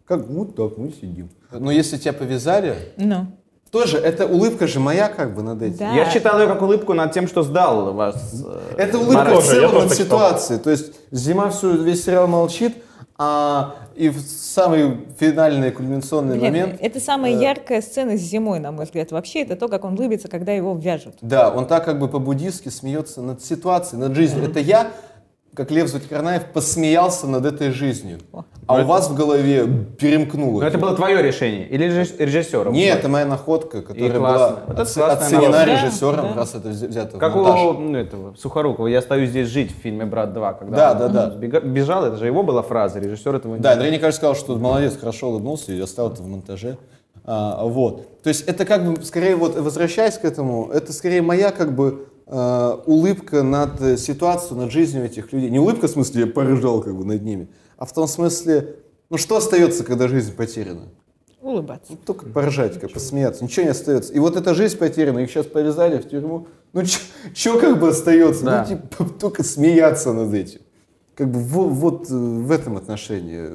Как вот так мы сидим. Но если тебя повязали, Ну, тоже эта улыбка же моя как бы над этим. Да. Я считал ее как улыбку над тем, что сдал вас. э, Это улыбка мораль. в целом над ситуацией. То есть зима всю, весь сериал молчит, а и в самый финальный кульминационный блин, момент, это самая э, яркая сцена с зимой, на мой взгляд. Вообще, это то, как он улыбится, когда его вяжут. да, он так как бы по-буддистски смеется над ситуацией, над жизнью. Это я, как Лев Зулькарнаев, посмеялся над этой жизнью. О. А у вас в голове перемкнуло. Но это было твое решение или режисс- режиссера? Нет, это моя находка, которая была Вот классная оценена находка. режиссером, Да, раз это вз- взято в Как у ну, этого, Сухорукова, я остаюсь здесь жить в фильме «Брат 2», когда Да, он да, да. бежал, это же его была фраза, режиссер этого не Да, Андрей Николаевич сказал, что молодец, хорошо улыбнулся, и оставил это в монтаже. А, вот. То есть это как бы, скорее, вот возвращаясь к этому, это скорее моя как бы э, улыбка над э, ситуацией, над жизнью этих людей. Не улыбка в смысле, я порыжал как бы над ними, а в том смысле, ну что остается, когда жизнь потеряна? Улыбаться. Ну, только поржать, как посмеяться, ничего не остается. И вот эта жизнь потеряна, их сейчас повязали в тюрьму. Ну, что как бы остается? Да. Ну, типа, только смеяться над этим. как бы во- вот, э, в этом отношении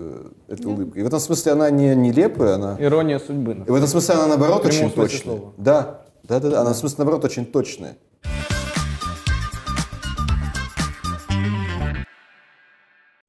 эта улыбка. И в этом смысле она не нелепая, она... Ирония судьбы. И в этом смысле она наоборот очень точная. слова. Да, да, да, да. Она в смысле наоборот очень точная.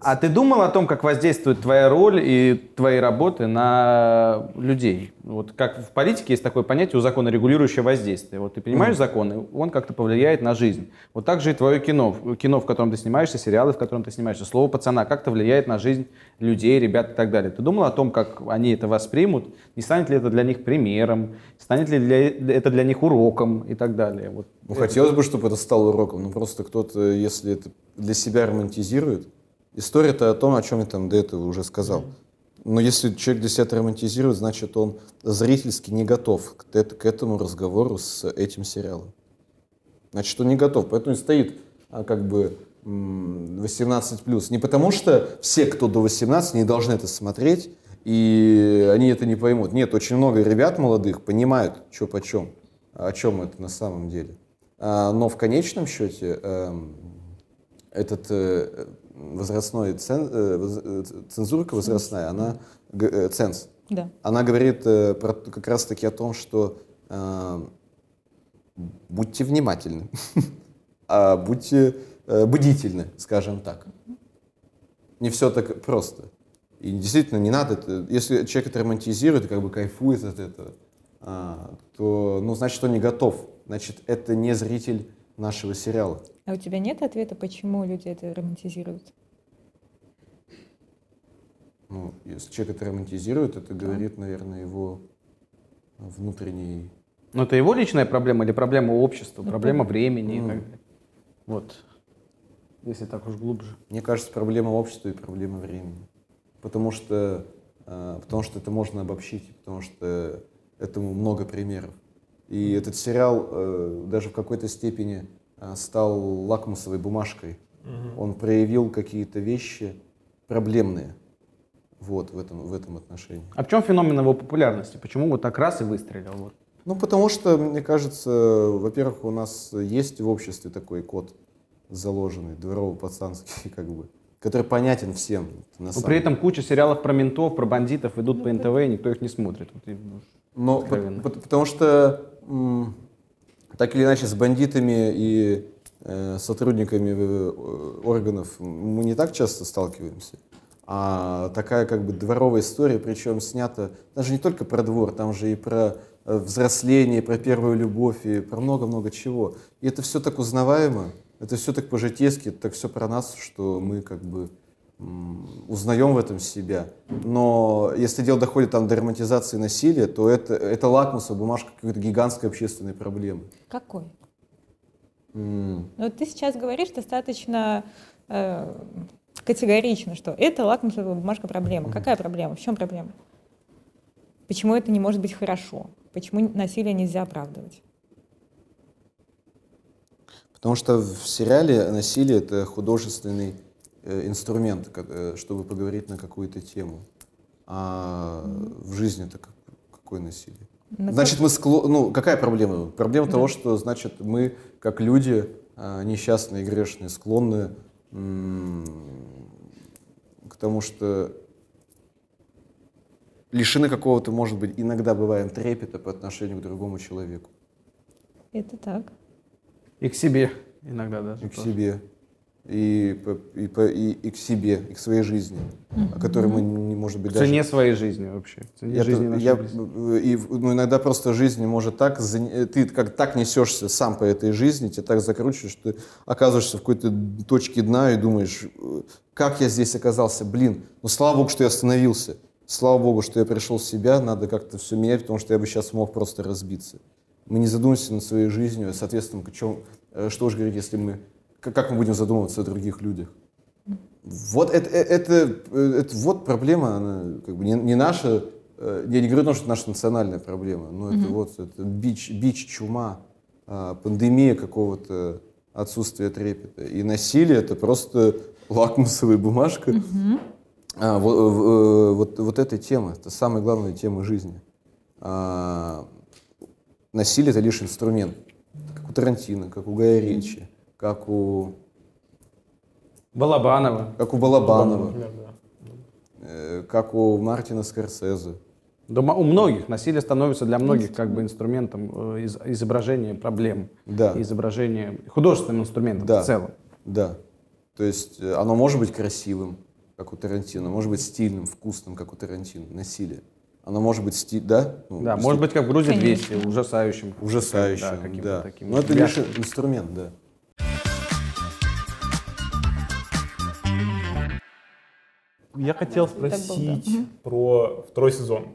А ты думал о том, как воздействует твоя роль и твои работы на людей? Вот как в политике есть такое понятие у закона регулирующее воздействие. Вот ты принимаешь закон, и он как-то повлияет на жизнь. Вот так же и твое кино. Кино, в котором ты снимаешься, сериалы, в котором ты снимаешься, слово пацана как-то влияет на жизнь людей, ребят и так далее. Ты думал о том, как они это воспримут? Не станет ли это для них примером? Станет ли для- это для них уроком и так далее? Вот. Ну, хотелось бы, чтобы это стало уроком. Ну, просто кто-то, если это для себя романтизирует, история-то о том, о чем я там до этого уже сказал. Но если человек для себя это романтизирует, значит, он зрительски не готов к, к этому разговору с этим сериалом. Значит, он не готов. Поэтому и стоит а, как бы м, 18+. Не потому что все, кто до 18, не должны это смотреть, и они это не поймут. Нет, очень много ребят молодых понимают, что почем, о чем это на самом деле. А, Но в конечном счете эм, этот э, возрастной цен, э, э, цензурка возрастная, она э, ценз, Да. она говорит про, как раз таки о том, что э, будьте внимательны, а будьте э, бдительны, скажем так. Не все так просто. И действительно не надо, если человек это романтизирует, как бы кайфует от этого, а, то, ну, значит, он не готов. Значит, это не зритель нашего сериала. А у тебя нет ответа, почему люди это романтизируют? Ну, если человек это романтизирует, это говорит, наверное, его внутренний... Но это его личная проблема или проблема общества, проблема времени и Ну. так далее? Вот. Если так уж глубже. Мне кажется, проблема общества и проблема времени. Потому что, э, потому что это можно обобщить, потому что этому много примеров. И этот сериал э, даже в какой-то степени э, стал лакмусовой бумажкой. Он проявил какие-то вещи проблемные вот, в, этом, в этом отношении. А в чем феномен его популярности? Почему вот так раз и выстрелил? Вот. Ну, потому что, мне кажется, во-первых, у нас есть в обществе такой код заложенный, дворово-пацанский, как бы, который понятен всем. на Но самом при этом куча сериалов про ментов, про бандитов идут по НТВ, и никто их не смотрит. Вот ну, по- по- потому что так или иначе с бандитами и э, сотрудниками э, органов мы не так часто сталкиваемся. А такая как бы дворовая история, причем снята даже не только про двор, там же и про э, взросление, про первую любовь, и про много-много чего. И это все так узнаваемо, это все так по-житейски, так все про нас, что мы как бы узнаем в этом себя. Но если дело доходит там до романтизации насилия, то это, это лакмусовая бумажка какой-то гигантской общественной проблемы. Какой? М, Ну, ты сейчас говоришь достаточно э, категорично, что это лакмусовая бумажка проблема. Какая проблема? В чем проблема? Почему это не может быть хорошо? Почему насилие нельзя оправдывать? Потому что в сериале насилие это художественный инструмент, как, э, чтобы поговорить на какую-то тему. А в жизни это как- какое насилие? На Значит, мы скло... ну какая проблема? Проблема того, что значит мы как люди а, несчастные, грешные, склонны к тому, что лишены какого-то, может быть, иногда бываем трепета по отношению к другому человеку Это так. и к себе иногда даже. и к тоже. себе и, и, и, и к себе и к своей жизни, о которой мы не может быть В даже цене своей жизни вообще. Цене Я, жизни я, э, и, ну, иногда просто жизнь может так, ты как так несешься сам по этой жизни, тебя так закручиваешь, что ты оказываешься в какой-то точке дна и думаешь, э, как я здесь оказался, блин, ну слава богу, что я остановился, слава богу, что я пришел в себя, надо как-то все менять, потому что я бы сейчас мог просто разбиться. Мы не задумываемся над своей жизнью, соответственно, к э, что же говорить, если мы, как, мы будем задумываться о других людях? Вот это, э, это, э, это вот проблема, она как бы не, не наша, э, я не говорю, что это наша национальная проблема, но это вот это бич, бич, чума, а, пандемия какого-то отсутствия трепета. И насилие это просто лакмусовая бумажка а, во- в- э, вот, вот этой темы, это самая главная тема жизни. А, насилие это лишь инструмент, как у Тарантино, как у Гая Ричи, как у Балабанова. как у Балабанова, Например, да. э, как у Мартина Скорсезе. Да, у многих насилие становится для многих как бы инструментом э, из- изображения проблем, Да. изображения художественным инструментом Да. в целом. Да. То есть э, оно может быть красивым, как у Тарантино, может быть стильным, вкусным, как у Тарантино, насилие. Оно может быть стиль, да? Ну, Да, может быть, как в Грузии Конечно. 200, ужасающим. ужасающим, Да, да. каким-то таким Но это лишь инструмент, да. Я хотел Так было, да. спросить про второй сезон.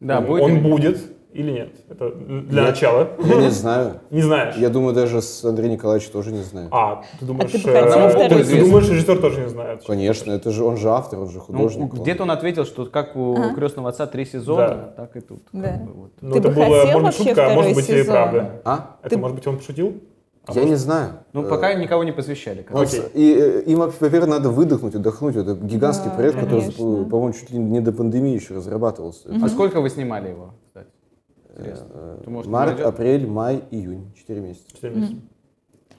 Да, он, будет. он будет или нет? Это для Я- начала. Я не знаю. Не знаешь? Я думаю, даже с Андреем Николаевичем тоже не знаю. А, ты думаешь, ты э, второй ты сезон? думаешь, режиссер тоже не знает? Конечно, это же он же автор, он же Ну, художник. где-то он ответил, что как у крестного отца три сезона, Да. так и тут. как Да. бы вот. Ну, Ты это бы было, хотел может быть, вообще шутка, а может быть, и правда. А? Это, может быть, он пошутил? А Я может- не знаю. Ну, Э, пока никого не посвящали. Ну, Окей. И э, им, во-первых, надо выдохнуть, отдохнуть. Это гигантский Да, проект, который, конечно. э, по-моему, чуть ли не до пандемии еще разрабатывался. А сколько вы снимали его, кстати? Может, Март, апрель, май, июнь. Четыре месяца. Четыре месяца.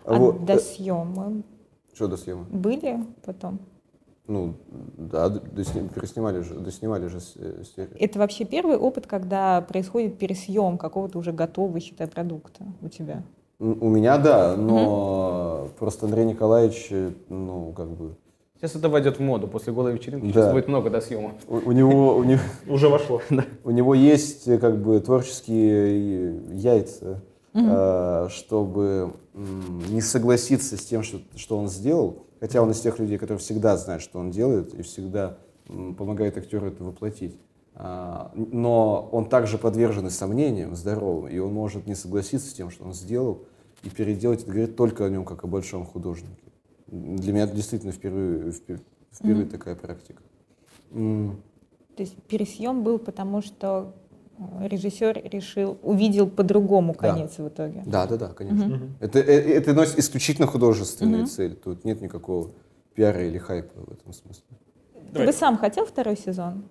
А Вот, до съемок Что до съема? были потом? Ну, да, досни- переснимали же, доснимали же с- серию. Это вообще первый опыт, когда происходит пересъем какого-то уже готового, считай, продукта у тебя? У меня, да, но просто Андрей Николаевич, э, ну, как бы, Сейчас это войдет в моду. После голой вечеринки Да. сейчас будет много до съемок. у, у него, у, него, Уже вошло. у него есть, э, как бы, творческие э, яйца, э, чтобы не согласиться с тем, что, что он сделал, хотя он из тех людей, которые всегда знают, что он делает, и всегда помогает актеру это воплотить. А, но он также подвержен и сомнениям здоровым, и он может не согласиться с тем, что он сделал, и переделать это говорит только о нем, как о большом художнике. Для меня это действительно впервые, впер- впервые такая практика. М, То есть пересъем был, потому что э, режиссер решил, увидел по-другому Да. конец в итоге. Да, да, да, конечно. Это, э, это носит исключительно художественные цели. Тут нет никакого пиара или хайпа в этом смысле. Ты бы сам хотел второй сезон?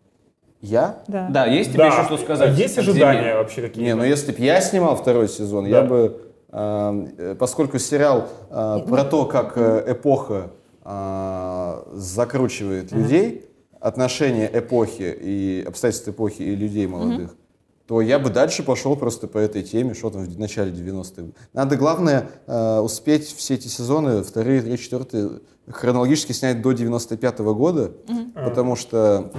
Я? Да. Да, есть тебе Да. еще что сказать? А Есть ожидания «Зиме»? вообще какие-то? Не, ну если бы я снимал второй сезон, Да. я бы, э, э, поскольку сериал э, про то, как э, эпоха э, закручивает людей, отношения эпохи и обстоятельства эпохи и людей молодых, то я бы дальше пошел просто по этой теме, что там в начале 90-х. Надо, главное, э, успеть все эти сезоны, вторые, третьи, четвертые, хронологически снять до 95-го года, потому что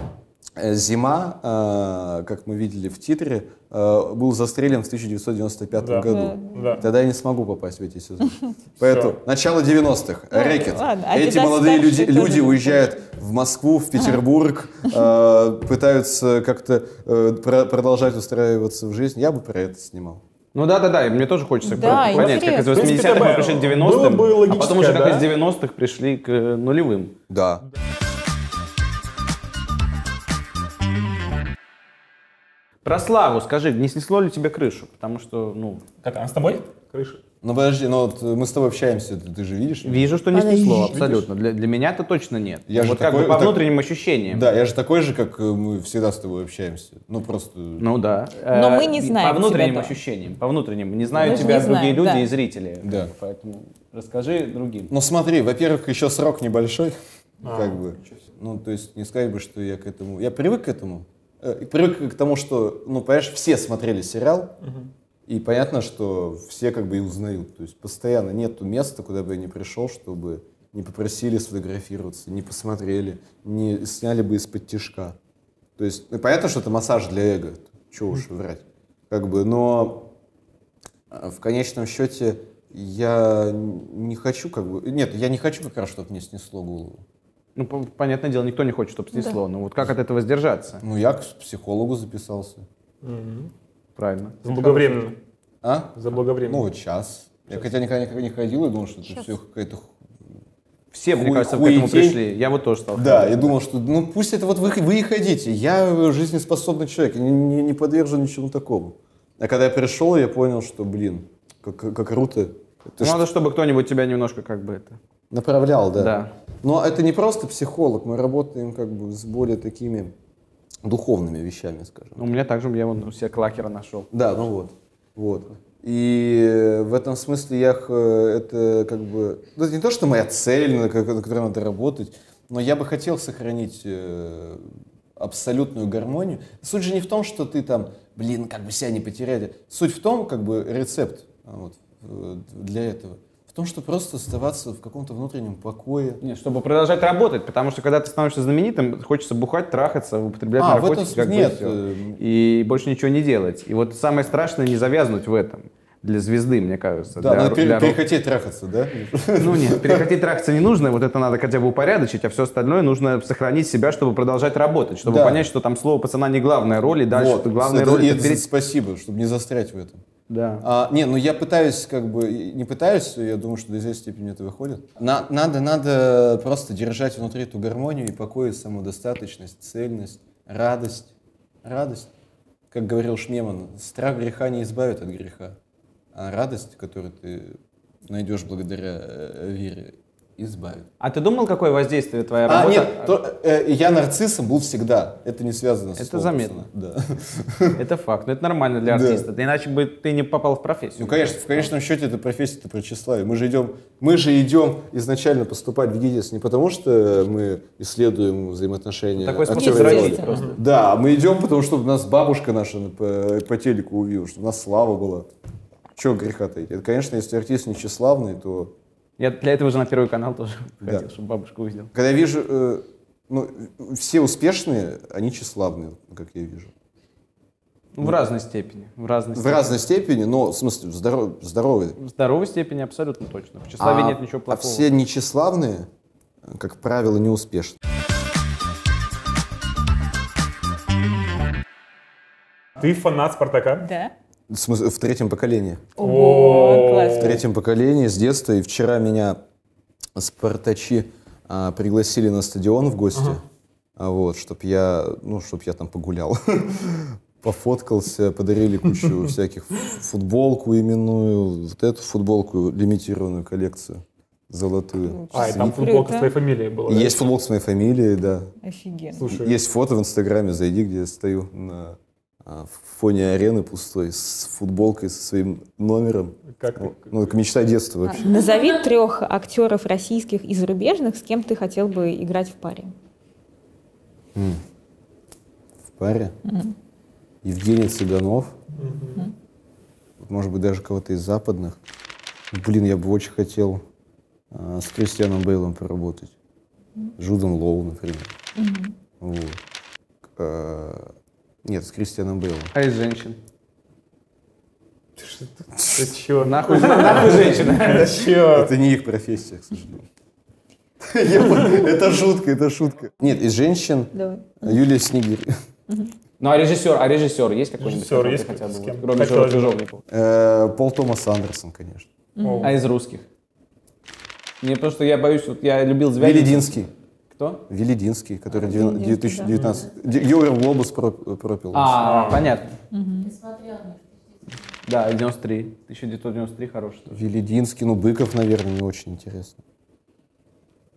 Зима, э, как мы видели в титре, э, был застрелен в 1995 Да. году. Да. Тогда я не смогу попасть в эти сезоны. Поэтому начало 90-х, Ну, рэкет. ладно, а Эти молодые люди, люди уезжают в Москву, в Петербург, э, пытаются как-то э, про- продолжать устраиваться в жизнь. Я бы про это снимал. Ну да, да, да, и мне тоже хочется Да, про- понять, как из интересно. В принципе, 80-х мы это пришли к было 90-м, бы а потом уже как да? из 90-х пришли к э, нулевым. Да. Про Славу скажи, не снесло ли тебе крышу? Потому что, ну, Так, а с тобой? Крыша. Ну подожди, ну вот мы с тобой общаемся, ты, ты же видишь? меня? вижу, что не снесло, абсолютно. Для, для меня это точно нет. Я же вот как такой- бы по так- внутренним ощущениям. Да, я же такой же, как э, мы всегда с тобой общаемся. Ну просто... Ну да. Но Э, мы не знаем По внутренним тебя, ощущениям, по внутренним. Не знаю Мы же тебя не другие знаем, люди да. и зрители. Да. Поэтому расскажи другим. Ну смотри, во-первых, еще срок небольшой, А, как бы. Ну, то есть не сказать бы, что я к этому... Я привык к этому. Э, Привык к тому, что, ну, понимаешь, все смотрели сериал, и понятно, что все как бы и узнают. То есть постоянно нету места, куда бы я не пришел, чтобы не попросили сфотографироваться, не посмотрели, не сняли бы из-под тишка. То есть ну, понятно, что это массаж для эго. Чего уж врать. Как бы, но а, в конечном счете я не хочу как бы... Нет, я не хочу как раз, чтобы мне снесло голову. Ну, по- понятное дело, никто не хочет, чтобы снесло. Но вот как от этого сдержаться? Ну, я к психологу записался. Правильно. Заблаговременно. А? Заблаговременно. Ну, вот час. Я хотя никогда никогда не ходил и думал, что это все какая-то... Все, мне Хуй- кажется, к этому хуетень. пришли. Я вот тоже стал. Да, ходить. я думал, что ну пусть это вот вы, вы и ходите. Я жизнеспособный человек, я не, не- не подвержен ничему такому. А когда я пришел, я понял, что, блин, как, как круто. Это ж Надо, чтобы кто-нибудь тебя немножко как бы это... направлял, да. Да. Но это не просто психолог, мы работаем как бы с более такими духовными вещами, скажем. У меня также, я вон у себя клакера нашел. Да, ну вот. Вот. И в этом смысле я это как бы... ну, Это не то, что моя цель, на ко- на которой надо работать, но я бы хотел сохранить э, абсолютную гармонию. Суть же не в том, что ты там, блин, как бы себя не потерять. Суть в том, как бы рецепт вот, э, для этого. В том, что просто оставаться в каком-то внутреннем покое. Нет, чтобы продолжать работать, потому что когда ты становишься знаменитым, хочется бухать, трахаться, употреблять А, в этом наркотики, как бы, нет, и всё. э, и больше ничего не делать. И вот самое страшное не завязнуть в этом для звезды, мне кажется. Да, для надо пере- для перехотеть трахаться, да? Ну нет, перехотеть трахаться не нужно, вот это надо хотя бы упорядочить, а все остальное нужно сохранить себя, чтобы продолжать работать, чтобы Да. понять, что там слово пацана не главная роль, и дальше Вот, главная роль это перед- спасибо, чтобы не застрять в этом. Да. А, не, ну я пытаюсь, как бы, и- не пытаюсь, я думаю, что до известной степени это выходит. На- надо, надо просто держать внутри эту гармонию и покой, самодостаточность, цельность, радость. Радость. Как говорил Шмеман, страх греха не избавит от греха, а радость, которую ты найдешь благодаря э, вере, избавит. А ты думал, какое воздействие твоя А, работа? нет, то, э, я нарциссом был всегда. Это не связано с Это словом заметно. Да. Это факт, но это нормально для артиста. Да иначе бы ты не попал в профессию. Ну, конечно, в конечном счете это профессия-то про тщеславие. Мы же идем, мы же идем изначально поступать в ГИДИС не потому, что мы исследуем взаимоотношения Такой способ роли. просто. Да, мы идем, потому что нас бабушка наша по, по телеку увидела, что у нас слава была. Чего греха таить? Это, конечно, если артист не тщеславный, то... Я для этого же на Первый канал тоже Да. хотел, чтобы бабушка увидела. Когда я вижу... э, ну, все успешные, они тщеславные, как я вижу. Ну, в разной степени. В разной В степени. разной степени, но, в смысле, в здоров- здоровые. В здоровой степени абсолютно точно. В тщеславии А- нет ничего А плохого. все нечиславные, как правило, неуспешны. Ты фанат Спартака? Да? В, смысле, в третьем поколении. Ого, В классно. третьем поколении с детства. И вчера меня спартачи а, пригласили на стадион в гости. А вот, чтоб я, ну, чтоб я там погулял. Пофоткался, подарили кучу всяких футболку именную, вот эту футболку, лимитированную коллекцию, золотую. А, и там Круто. футболка с твоей фамилией была. да? Есть футболка с моей фамилией, да. Офигенно. Слушай, Есть фото в Инстаграме, зайди, где я стою на а, фоне арены пустой с футболкой со своим номером. как ты? Ну, это мечта детства вообще. Назови трех актеров российских и зарубежных, с кем ты хотел бы играть в паре. В паре. Евгений Цыганов. Вот, Может быть, даже кого-то из западных. Блин, я бы очень хотел а, с Кристианом Бейлом поработать. Жудом Лоу, например. Вот. А, Нет, с Кристианом Бейлом. А из женщин? Ты чё? Нахуй, нахуй женщина. Да чё? Это не их профессия, к сожалению. Это шутка, это шутка. Нет, из женщин Давай. Юлия Снегирь. Ну а режиссер, а режиссер есть какой-нибудь? Режиссер есть хотел бы, с кем? Кроме. Чижовникова. Э, Пол Томас Андерсон, конечно. А из русских? Не, потому что я боюсь, вот я любил Звягинцева. Велидинский. Кто? Велидинский, который Велидинский, 2019... Юра Глобус про- пропил. А, понятно. Да, 93. 1993 хороший тоже. Велидинский, ну, Быков, наверное, не очень интересно.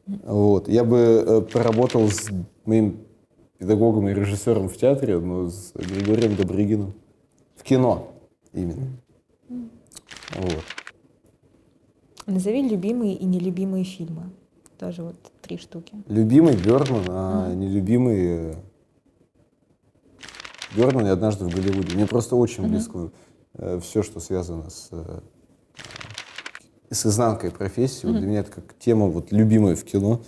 Вот. Я бы э, поработал с моим педагогом и режиссером в театре, но с Григорием Добрыгиным. В кино именно. Вот. Назови любимые и нелюбимые фильмы. Тоже вот три штуки. Любимый Бёрдман, а нелюбимый э, Бёрдман и однажды в Голливуде. Мне просто очень близко все, что связано с, э, с изнанкой профессии. Вот Для меня это как тема вот любимая в кино.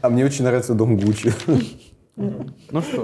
А мне очень нравится Дом Гуччи. Ну что?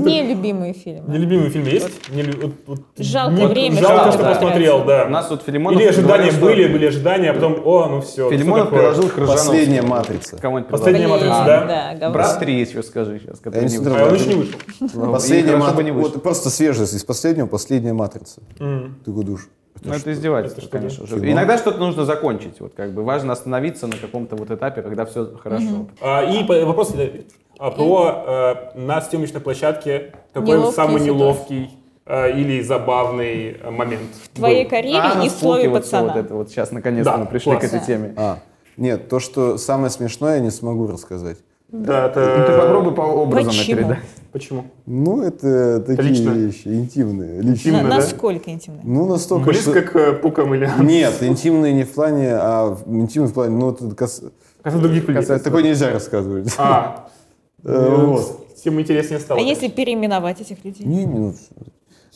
Нелюбимые фильмы. Нелюбимый фильм есть? Не лю- вот- Жалко не- время, Жалко, что что да. посмотрел, да. У нас тут Филимонов Или ожидания говорил, что были, были ожидания, а потом, о, ну все. Филимонов приложил к. Последняя матрица. Кому-нибудь Последняя матрица, Блин, да? Брат 3 еще скажи сейчас, Я не смотрел. А он еще не вышел. Ну, Последняя матрица. Вот просто свежесть. Из последнего последняя матрица. Ты душ. Ну, это издевательство, Это что, конечно. Кино? Иногда что-то нужно закончить. Вот как бы важно остановиться на каком-то вот этапе, когда все хорошо. А, И по- вопрос э, а, про э, на съемочной площадке какой Неловкие самый неловкий э, или забавный э, момент. В твоей был? карьере А, и в слове пацана. Вот это вот сейчас наконец-то Да, мы пришли класс. к этой теме. А, нет, то, что самое смешное, я не смогу рассказать. Да, Ну, ты это... попробуй по образам это Почему? передать. Почему? Ну, это такие лично? вещи интимные. На- Личные. Интимно, да? насколько интимно? Ну, настолько, Близко что- к э, пукам или... Нет, интимные не в плане, а в- интимные в плане, ну, это кас- Касательно других людей. касается- такое нельзя рассказывать. А, вот. Тем интереснее стало. А если переименовать этих людей? Не, не, ну,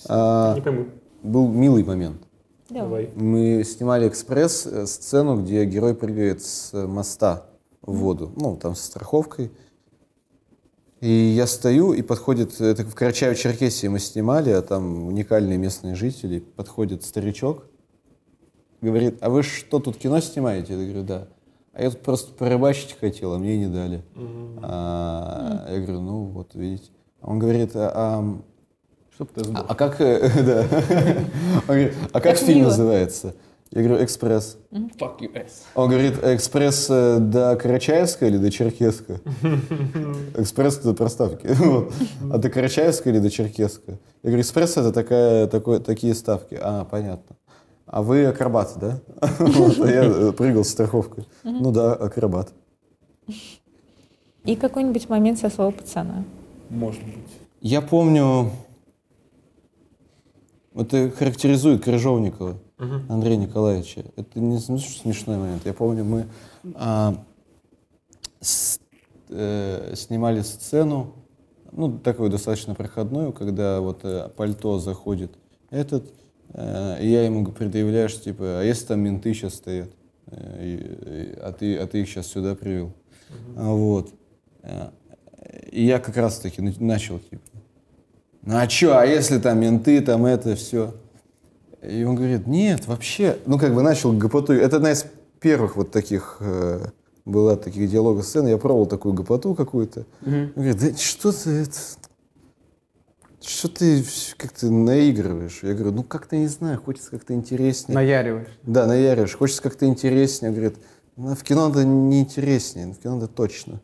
а, Не пойму. был милый момент. Давай. Мы снимали экспресс-сцену, где герой прыгает с моста в воду, ну, там со страховкой. И я стою, и подходит, это в Карачаево-Черкесии мы снимали, а там уникальные местные жители, подходит старичок, говорит, а вы что, тут кино снимаете? Я говорю, да. А я тут просто порыбачить хотел, а мне не дали. А, я говорю, ну вот, видите. Он говорит, а, а, Чтоб ты а, сдох. а как, да. Он говорит, а как Как фильм мило. называется? Я говорю, «Экспресс». Fuck you, ass. Он говорит, «Экспресс э, до Карачаевска или до Черкесска?» «Экспресс до проставки». Вот. А до Карачаевска или до Черкесска? Я говорю, «Экспресс» — это такая, такой, такие ставки. А, понятно. А вы акробат, да? А Я э, прыгал с страховкой. Ну да, акробат. И какой-нибудь момент со слова пацана. Может быть. Я помню, это характеризует Крыжовникова Андрея Николаевича. Это не см- смешной момент. Я помню, мы а, с- э, снимали сцену, ну, такую достаточно проходную, когда вот э, пальто заходит этот, и я ему предъявляю, что типа, а если там менты сейчас стоят, Э, и- и- а, ты, а ты их сейчас сюда привел. А, Вот. Э, И я как раз таки на- начал, типа, ну а чё, а если там менты, там это все? И он говорит, нет, вообще, ну как бы начал гопоту. Это одна из первых вот таких, э, была таких диалогов сцены, я пробовал такую гопоту какую-то. Он говорит, да что ты это, что ты как-то наигрываешь? Я говорю, ну как-то не знаю, хочется как-то интереснее. Наяриваешь. Да, наяришь, хочется как-то интереснее. Он говорит, ну, в кино надо не интереснее, в кино надо точно.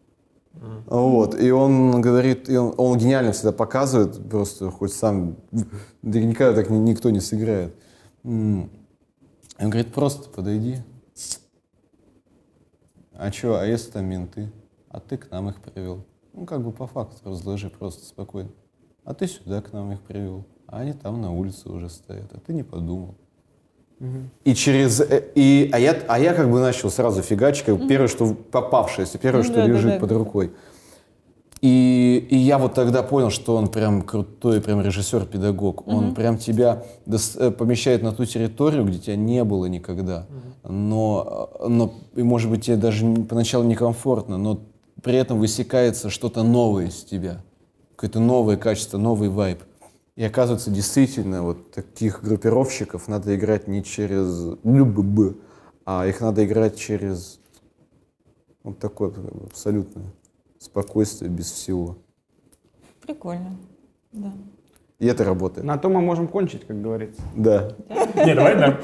Вот, и он говорит, и он, он гениально всегда показывает, просто хоть сам, да никогда так ни- никто не сыграет. Он говорит, просто подойди. А что, а если там менты? А ты к нам их привел. Ну, как бы по факту разложи просто спокойно. А ты сюда к нам их привел. А они там на улице уже стоят, а ты не подумал. И через... э, И, а, я, а я как бы начал сразу фигачить, как первое, что попавшееся, первое, Ну что да, лежит да. под рукой. И, и я вот тогда понял, что он прям крутой, прям режиссер-педагог. Он прям тебя э, помещает на ту территорию, где тебя не было никогда. Но, но и, может быть, тебе даже поначалу некомфортно, но при этом высекается что-то новое из тебя. Какое-то новое качество, новый вайб. И оказывается, действительно, вот таких группировщиков надо играть не через ЛЮББ, а их надо играть через вот такое абсолютное спокойствие, без всего. Прикольно. Да. И это работает. На то мы можем кончить, как говорится. Да. Не, давай, да.